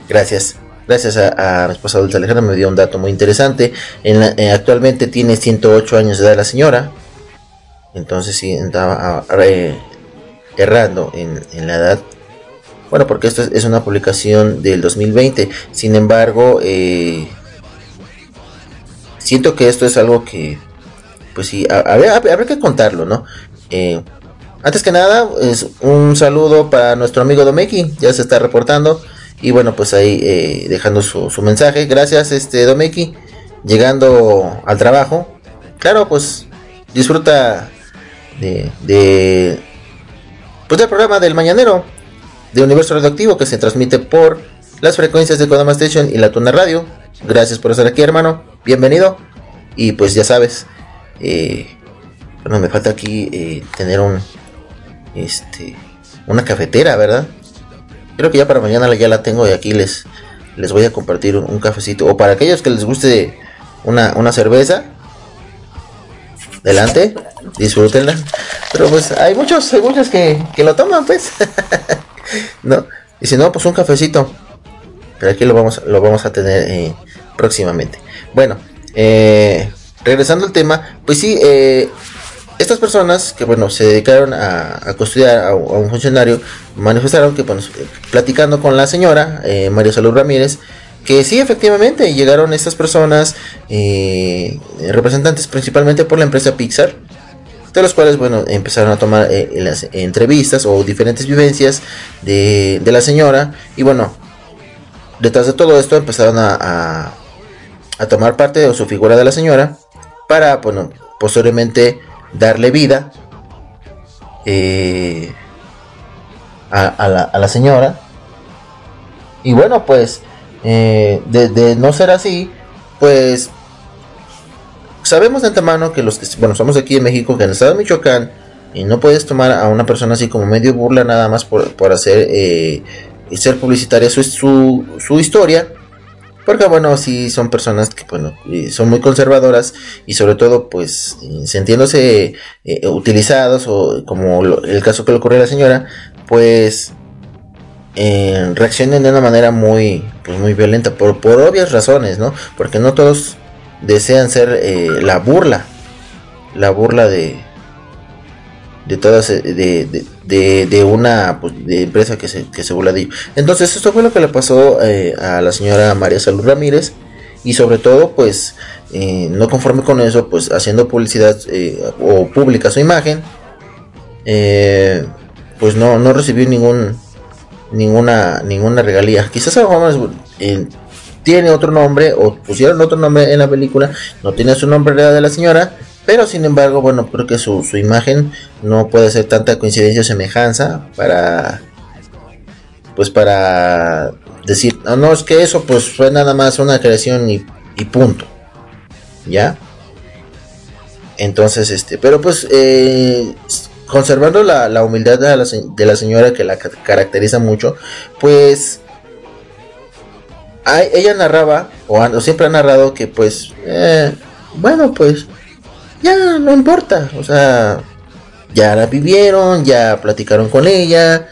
Gracias. Gracias a, a mi esposa adulta Alejandra me dio un dato muy interesante. En la- eh, actualmente tiene 108 años de edad la señora. Entonces sí andaba ah, eh, errando en, la edad. Bueno, porque esto es, una publicación del 2020. Sin embargo, eh, siento que esto es algo que, pues sí, ha- habría, habría que contarlo, ¿no? Eh, antes que nada, es un saludo para nuestro amigo Domeki, ya se está reportando. Y bueno, pues ahí eh, dejando su, mensaje. Gracias, este Domeki. Llegando al trabajo. Claro, pues disfruta de pues del programa del mañanero de Universo Radioactivo que se transmite por las frecuencias de Kodama Station y la Tuna Radio. Gracias por estar aquí, hermano. Bienvenido. Y pues ya sabes, eh, bueno, me falta aquí eh, tener un, este, una cafetera, ¿verdad? Creo que ya para mañana ya la tengo y aquí les, les voy a compartir un, un cafecito. O para aquellos que les guste una, una cerveza, adelante, disfrútenla. Pero pues hay muchos, hay muchos que, que lo toman, pues. ¿No? Y si no, pues un cafecito. Pero aquí lo vamos, lo vamos a tener eh, próximamente. Bueno, eh, regresando al tema, pues sí, eh, estas personas que bueno se dedicaron a, a custodiar a, un funcionario manifestaron que bueno, platicando con la señora eh, María Salud Ramírez que sí efectivamente llegaron estas personas eh, representantes principalmente por la empresa Pixar de los cuales bueno empezaron a tomar eh, las entrevistas o diferentes vivencias de, de la señora y bueno detrás de todo esto empezaron a, a, tomar parte de su figura de la señora para bueno posteriormente darle vida eh, a la, a la señora. Y bueno, pues eh, de, no ser así, pues sabemos de antemano que los que, bueno, somos aquí en México, que en el estado de Michoacán, y no puedes tomar a una persona así como medio burla nada más por, por hacer, eh, ser publicitaria su, su, su historia. Porque bueno, sí son personas que bueno, son muy conservadoras y sobre todo pues sintiéndose eh, utilizados o como el caso que le ocurrió a la señora, pues eh, reaccionan de una manera muy pues muy violenta por, por obvias razones, ¿no? Porque no todos desean ser eh, la burla, la burla de de todas eh, de, de, una pues, de empresa que se, que se burla de ello. Entonces esto fue lo que le pasó eh, a la señora María Salud Ramírez y sobre todo pues no conforme con eso pues haciendo publicidad o pública su imagen pues no, no recibió ningún ninguna ninguna regalía. Quizás a lo mejor, eh, tiene otro nombre o pusieron otro nombre en la película no tiene su nombre real de la señora pero sin embargo bueno creo que su, su imagen no puede ser tanta coincidencia o semejanza para pues para decir no, no es que eso pues fue nada más una creación y, y punto ya entonces este pero pues eh, conservando la, la humildad de la, de la señora que la ca- caracteriza mucho pues ella narraba o siempre ha narrado que pues eh, bueno pues ya no importa o sea ya la vivieron ya platicaron con ella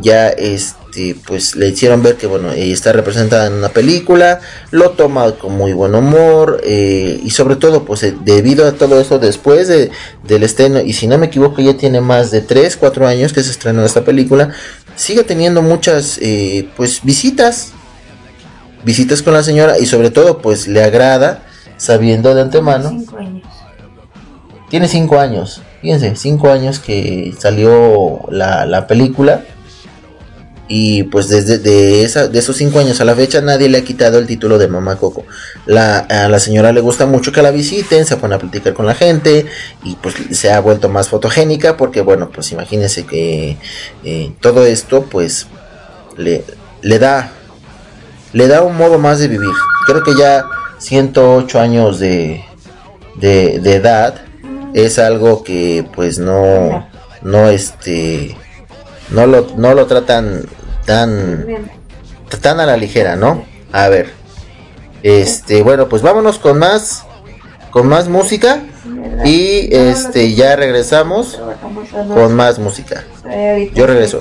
ya este pues le hicieron ver que bueno ella está representada en una película lo toma con muy buen humor eh, y sobre todo pues eh, debido a todo eso después de, del estreno y si no me equivoco ya tiene más de 3 4 años que se estrenó esta película sigue teniendo muchas eh, pues visitas visitas con la señora y sobre todo pues le agrada sabiendo de antemano Cinco años. tiene cinco años. Fíjense, cinco años que salió la, la película. Y pues desde de, esa, de esos cinco años a la fecha nadie le ha quitado el título de Mamá Coco. La, a la señora le gusta mucho que la visiten, se pone a platicar con la gente y pues se ha vuelto más fotogénica porque bueno, pues imagínense que eh, todo esto pues le, le da le da un modo más de vivir. Creo que ya 108 años de, de, de edad es algo que pues no no este no lo no lo tratan tan tan a la ligera, ¿no? A ver. Este, bueno, pues vámonos con más con más música y este ya regresamos con más música. Yo regreso.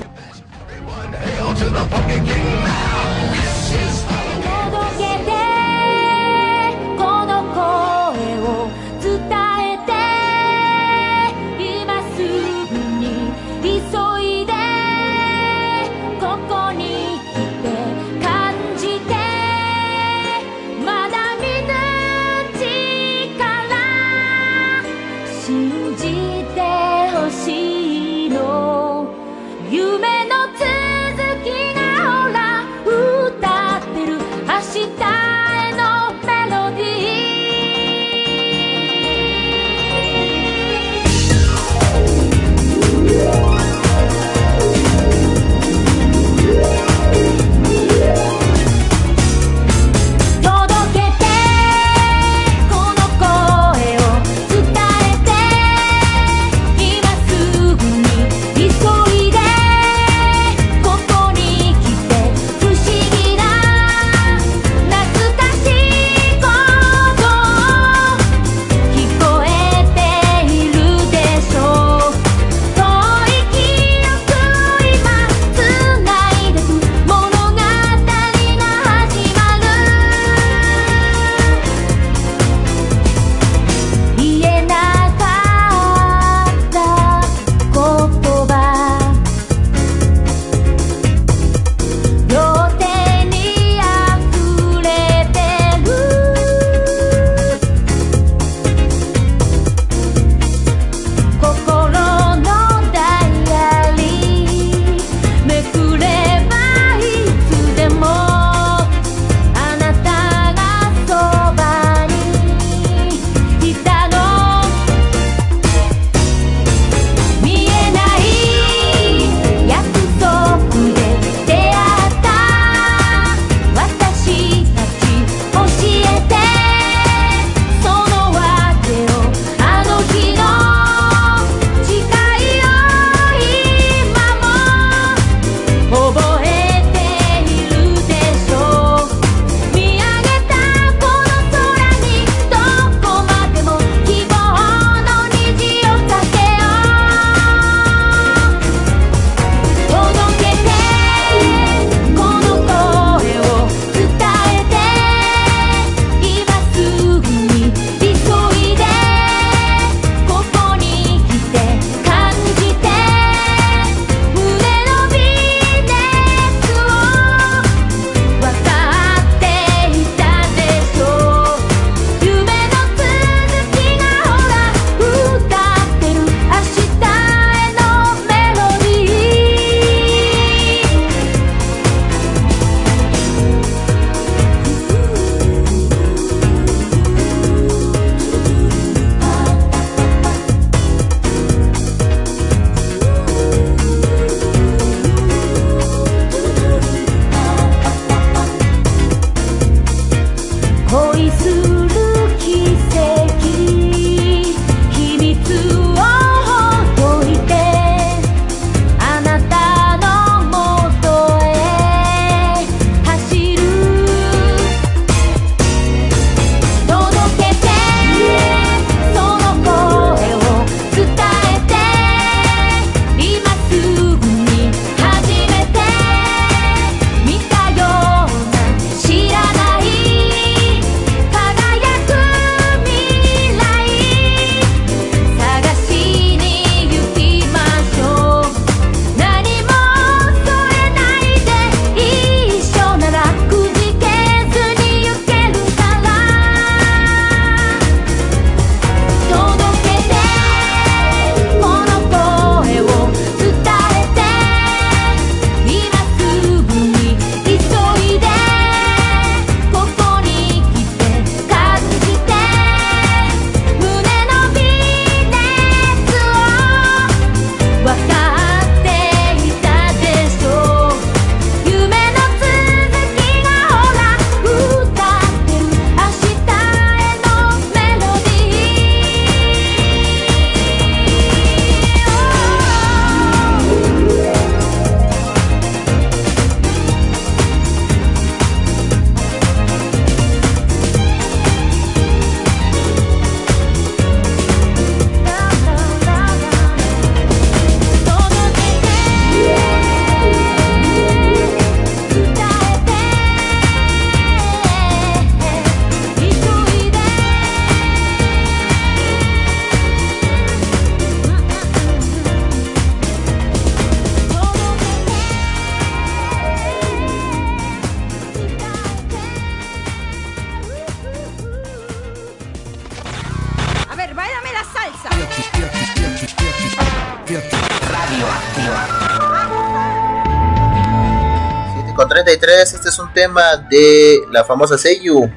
tema de la famosa Seiyu,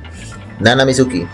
Nana Mizuki.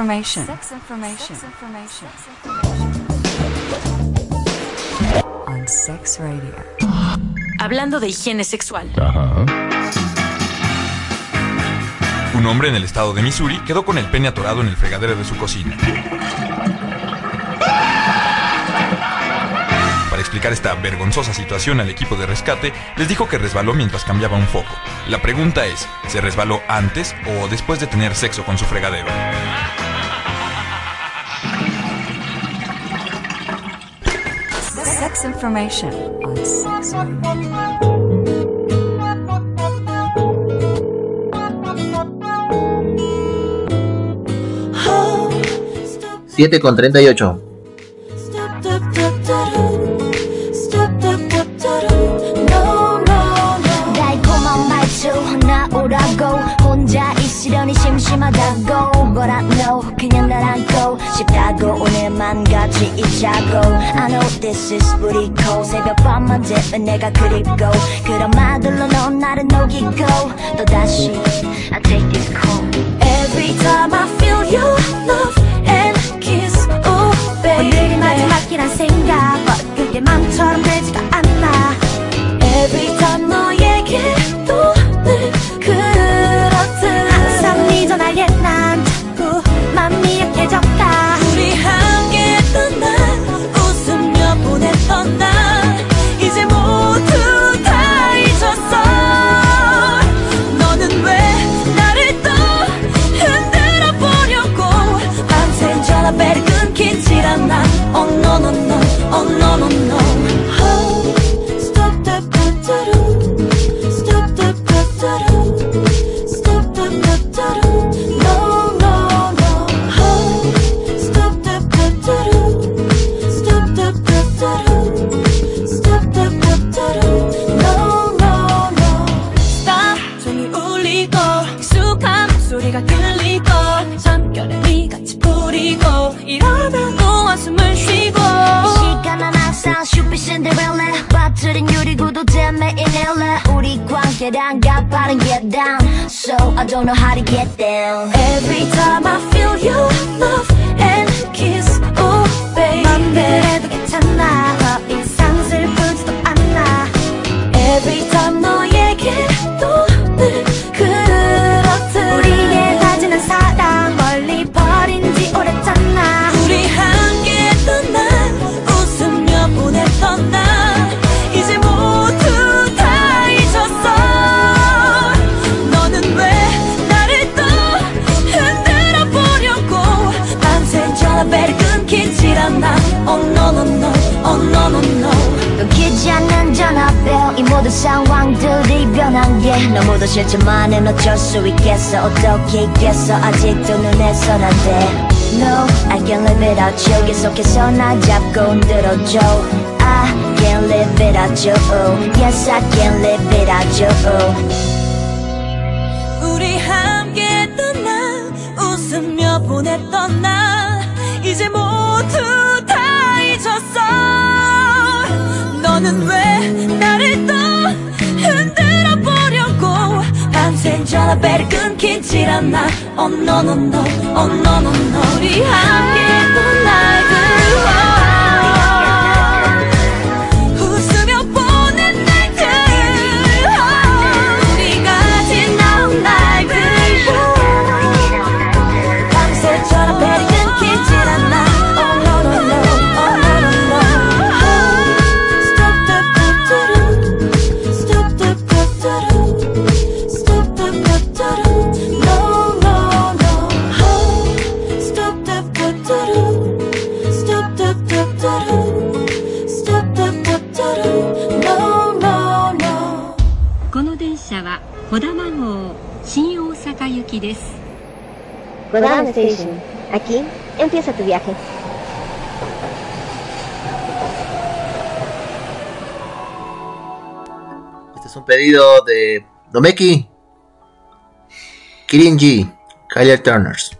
Sex information. Sex information. On Sex Radio. Hablando de higiene sexual. Un hombre en el estado de Missouri quedó con el pene atorado en el fregadero de su cocina. Para explicar esta vergonzosa situación al equipo de rescate, les dijo que resbaló mientras cambiaba un foco. La pregunta es, ¿se resbaló antes o después de tener sexo con su fregadero? tax information on 6 7 심하다고 But I know 그냥 날 안고 싶다고 오늘만 같이 있자고 I know this is pretty cold 새벽 밤만 되면 내가 그립고 그런 말들로 넌 나를 녹이고 또다시 I take this call Every time I feel your love and kiss Oh baby 오늘이 마지막이란 생각 But 그게 맘처럼 되지가 않아 전화벨이 끊기질 않아 Oh no no no Oh no no gotta get down. So I don't know how to get down. Every time I feel your love 이 모든 상황들이 변한 게 너무도 싫지만은 어쩔 수 있겠어. 어떻게 있겠어? 아직도 눈에선 안돼. No, I can't live without you. 계속해서 나 잡고 흔들어줘. I can't live without you. Yes, I can't live without you. 우리 함께 했던 날 웃으며 보냈던 날 이제 모두 너는 왜 나를 또 흔들어 보려고? 밤새 전화벨이 끊기질 않아 Oh no no no. Oh no no no. 우리 함께 했던 날들 Station. Aquí empieza tu viaje. Este es un pedido de Domeki, Kirinji, Kyler Turners.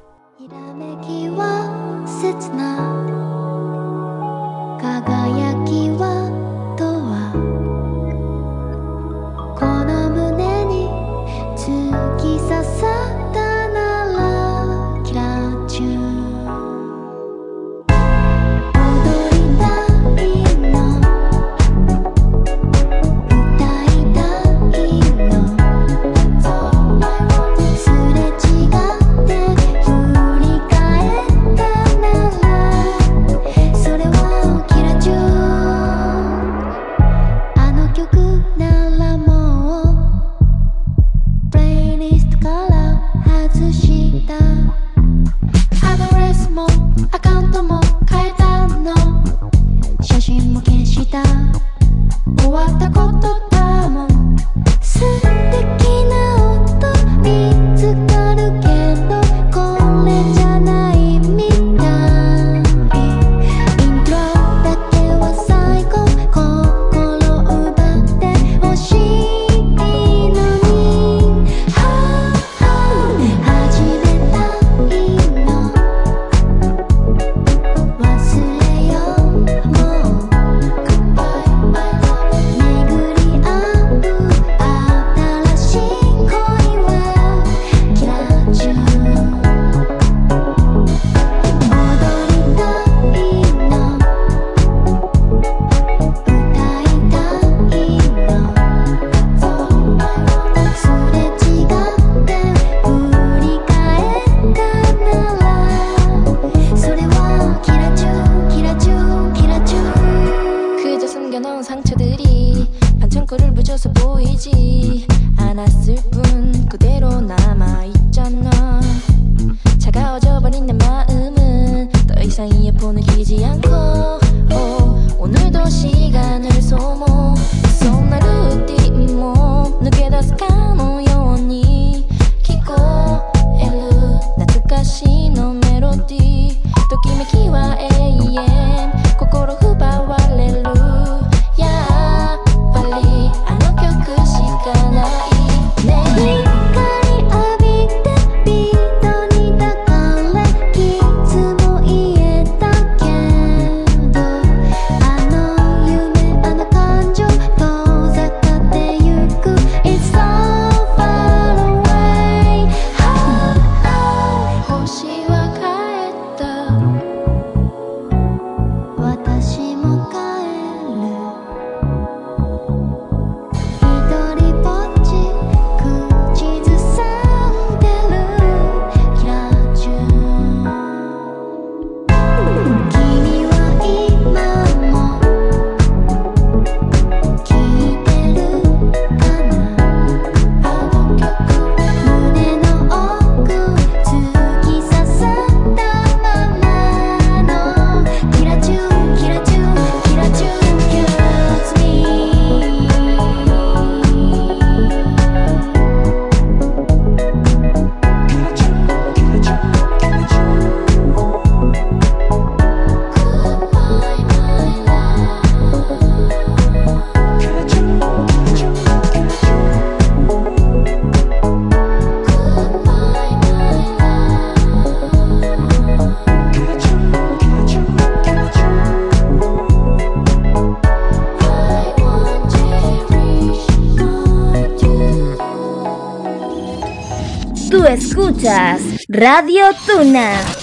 Radio Tuna.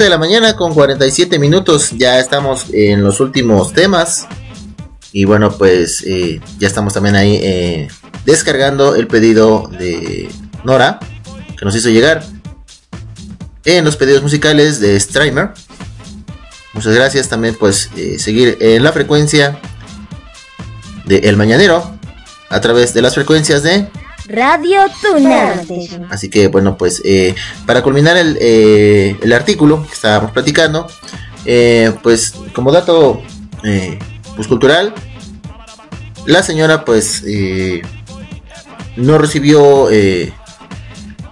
De la mañana con 47 minutos. Ya estamos en los últimos temas. Y bueno, pues eh, ya estamos también ahí eh, descargando el pedido de Nora que nos hizo llegar en los pedidos musicales de Strimer. Muchas gracias también pues eh, seguir en la frecuencia de El Mañanero a través de las frecuencias de Radio Tuna. Así que bueno, pues eh, para culminar el, eh, el artículo que estábamos platicando, eh, pues como dato eh, pues, cultural, la señora pues eh, no recibió,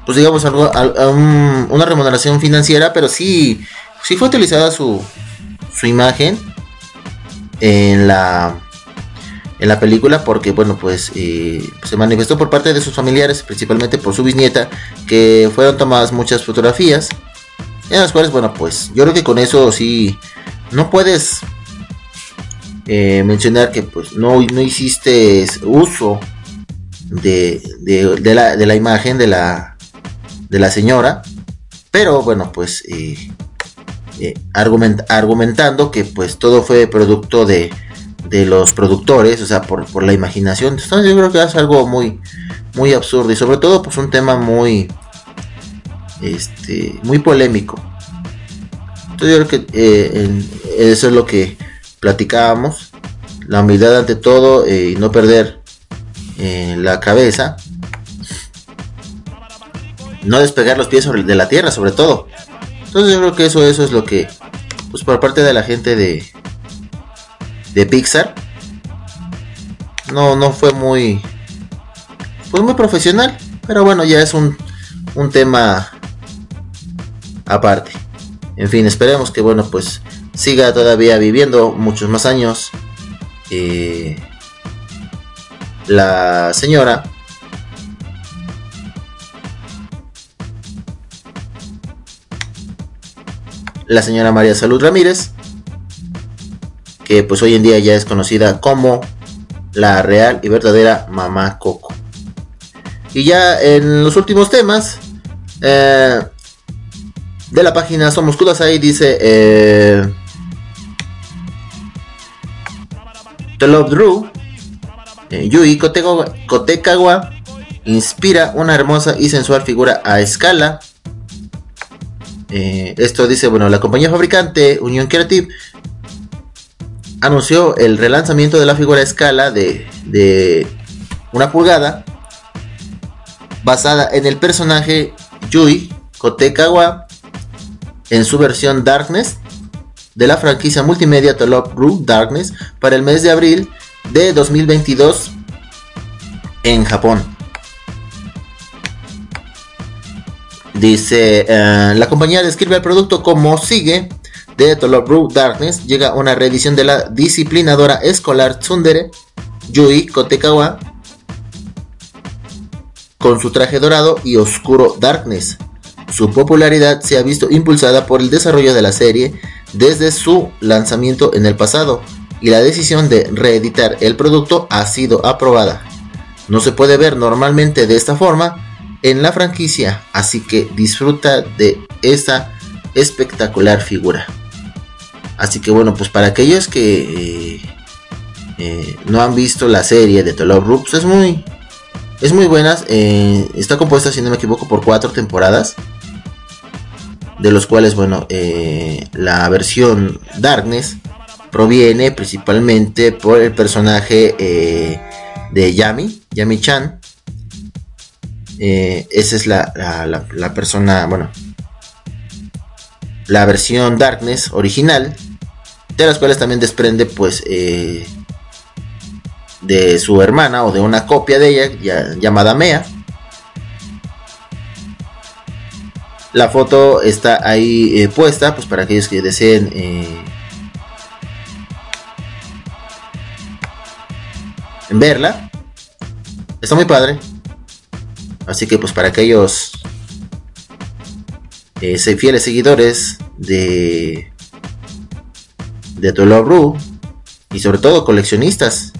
pues digamos, algo, una remuneración financiera, pero sí, sí fue utilizada su, su imagen en la en la película porque bueno pues eh, se manifestó por parte de sus familiares principalmente por su bisnieta que fueron tomadas muchas fotografías en las cuales bueno pues yo creo que con eso sí no puedes eh, mencionar que pues no, no hiciste uso de, de- de la, de la imagen de la de la señora pero bueno pues eh, argument- argumentando que pues todo fue producto de, de los productores, o sea, por, por la imaginación. Entonces yo creo que es algo muy, muy absurdo y sobre todo pues un tema muy, este, muy polémico. Entonces yo creo que eh, eso es lo que platicábamos, la humildad ante todo eh, y no perder eh, la cabeza, no despegar los pies de la tierra sobre todo. Entonces yo creo que eso, eso es lo que, pues por parte de la gente de, de Pixar, no, no fue muy, pues muy profesional, pero bueno, ya es un, un tema aparte. En fin, esperemos que bueno, pues siga todavía viviendo muchos más años. eh, la señora la señora María Salud Ramírez, que pues hoy en día ya es conocida como la real y verdadera mamá Coco. Y ya en los últimos temas eh, de la página Somos Kudasai dice eh, The Love Drew eh, Yui Kotekawa, inspira una hermosa y sensual figura a escala eh, esto dice, bueno, la compañía fabricante Union Creative anunció el relanzamiento de la figura a escala de, de una pulgada basada en el personaje Yui Kotekawa en su versión Darkness de la franquicia multimedia Love Group Darkness para el mes de abril de 2022 en Japón. Dice, eh, la compañía describe el producto como sigue. De Love Brew Darkness llega una reedición de la disciplinadora escolar Tsundere Yui Kotekawa con su traje dorado y oscuro Darkness. Su popularidad se ha visto impulsada por el desarrollo de la serie desde su lanzamiento en el pasado y la decisión de reeditar el producto ha sido aprobada. No se puede ver normalmente de esta forma en la franquicia, así que disfruta de esta espectacular figura. Así que bueno, pues para aquellos que eh, eh, no han visto la serie de The Love Roots, es muy, es muy buena. eh, está compuesta, si no me equivoco, por cuatro temporadas. De los cuales, bueno, la versión Darkness proviene principalmente por el personaje de Yami, Yami Chan. Esa es la- la- la persona, bueno, la versión Darkness original, de las cuales también desprende, pues, eh, de su hermana o de una copia de ella llamada Mea. La foto está ahí eh, puesta, pues para aquellos que deseen eh, verla. Está muy padre. Así que pues para aquellos eh, fieles seguidores de de The Love Ru y sobre todo coleccionistas,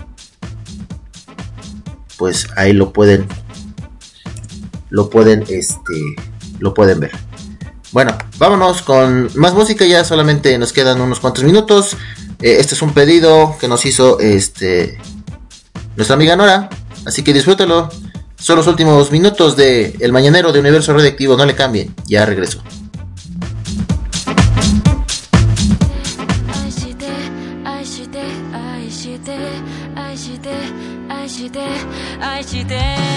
pues ahí lo pueden lo pueden este lo pueden ver. Bueno, vámonos con más música. Ya solamente nos quedan unos cuantos minutos. Eh, este es un pedido que nos hizo este nuestra amiga Nora. Así que disfrútalo. Son los últimos minutos de El Mañanero de Universo Radioactivo. No le cambien. Ya regreso. して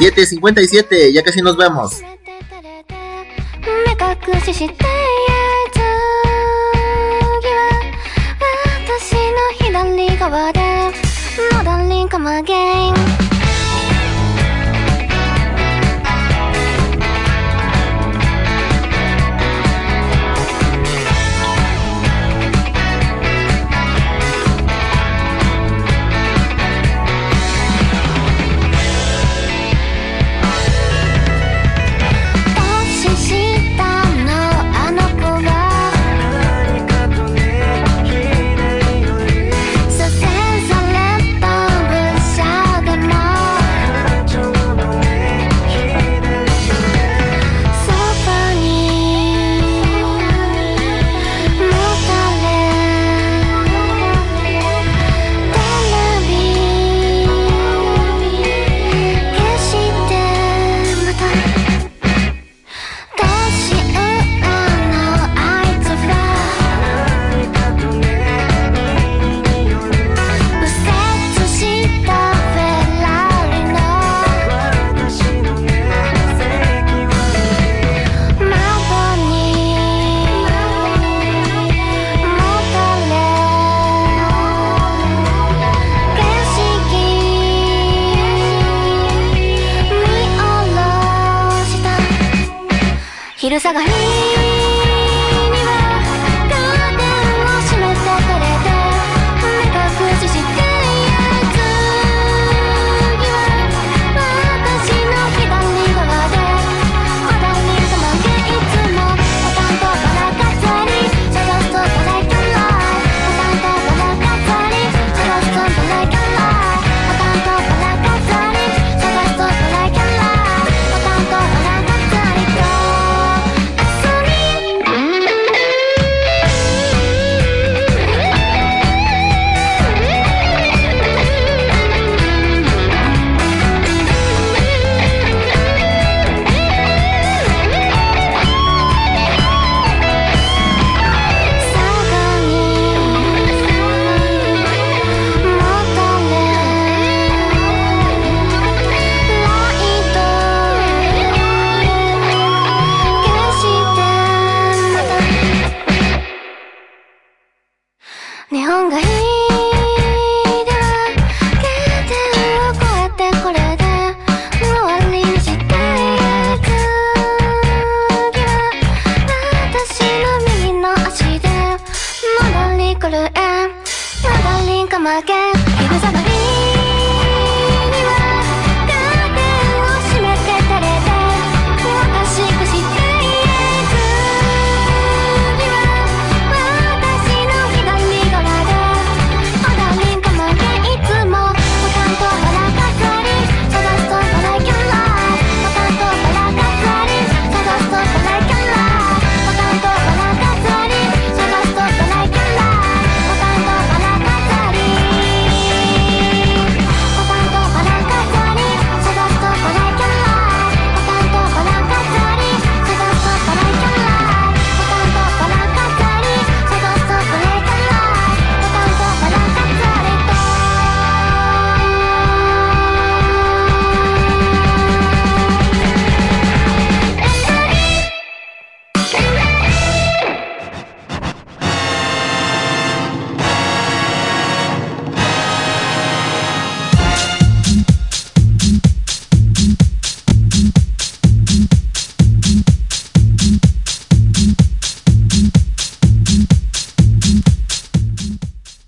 7.57, ya casi nos vamos. 目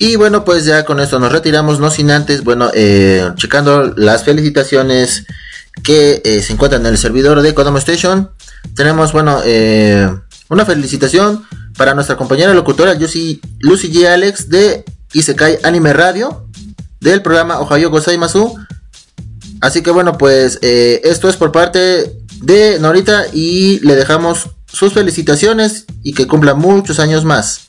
Y bueno, pues ya con esto nos retiramos, no sin antes, bueno, eh, checando las felicitaciones que eh, se encuentran en el servidor de Kodama Station. Tenemos, bueno, eh, una felicitación para nuestra compañera locutora Lucy, Lucy G. Alex de Isekai Anime Radio del programa Ohio Gozaimasu. Así que bueno, pues esto es por parte de Norita y le dejamos sus felicitaciones y que cumpla muchos años más.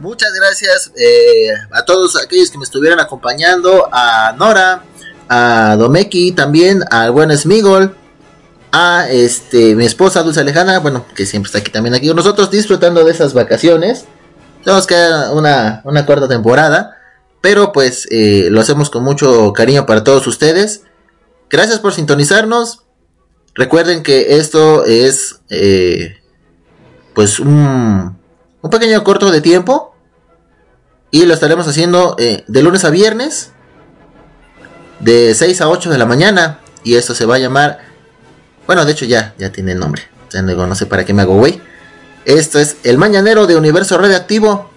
Muchas gracias eh, a todos aquellos que me estuvieran acompañando, a Nora, a Domeki, también al buen Smigol, a este mi esposa Dulce Alejandra, bueno, que siempre está aquí también aquí con nosotros, disfrutando de esas vacaciones. Tenemos que una, una cuarta temporada, pero pues eh, lo hacemos con mucho cariño para todos ustedes. Gracias por sintonizarnos. Recuerden que esto es eh, pues un, pequeño corto de tiempo y lo estaremos haciendo eh, de lunes a viernes de 6 a 8 de la mañana y esto se va a llamar bueno de hecho ya ya tiene nombre ya no, no sé para qué me hago güey. Esto es el mañanero de universo radioactivo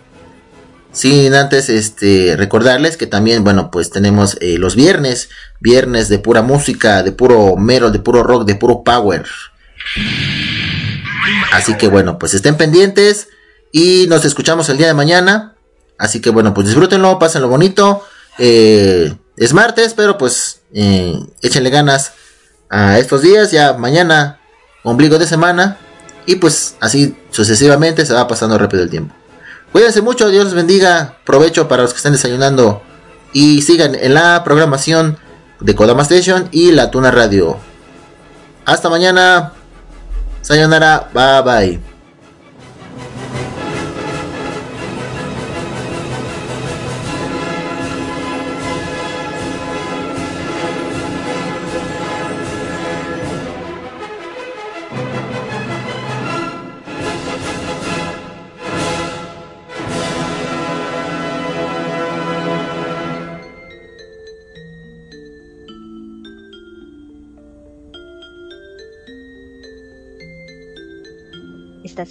sin antes este recordarles que también bueno pues tenemos eh, los viernes viernes de pura música de puro mero de puro rock de puro power así que bueno pues estén pendientes y nos escuchamos el día de mañana Así que bueno, pues disfrútenlo, pásenlo bonito. Eh, es martes, pero pues eh, échenle ganas a estos días. Ya mañana, ombligo de semana. Y pues así sucesivamente se va pasando rápido el tiempo. Cuídense mucho, Dios les bendiga. Provecho para los que estén desayunando. Y sigan en la programación de Kodama Station y la Tuna Radio. Hasta mañana. Sayonara. Bye bye.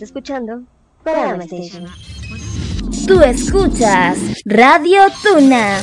Estás escuchando Kodama Station. Tú escuchas Radio Tuna.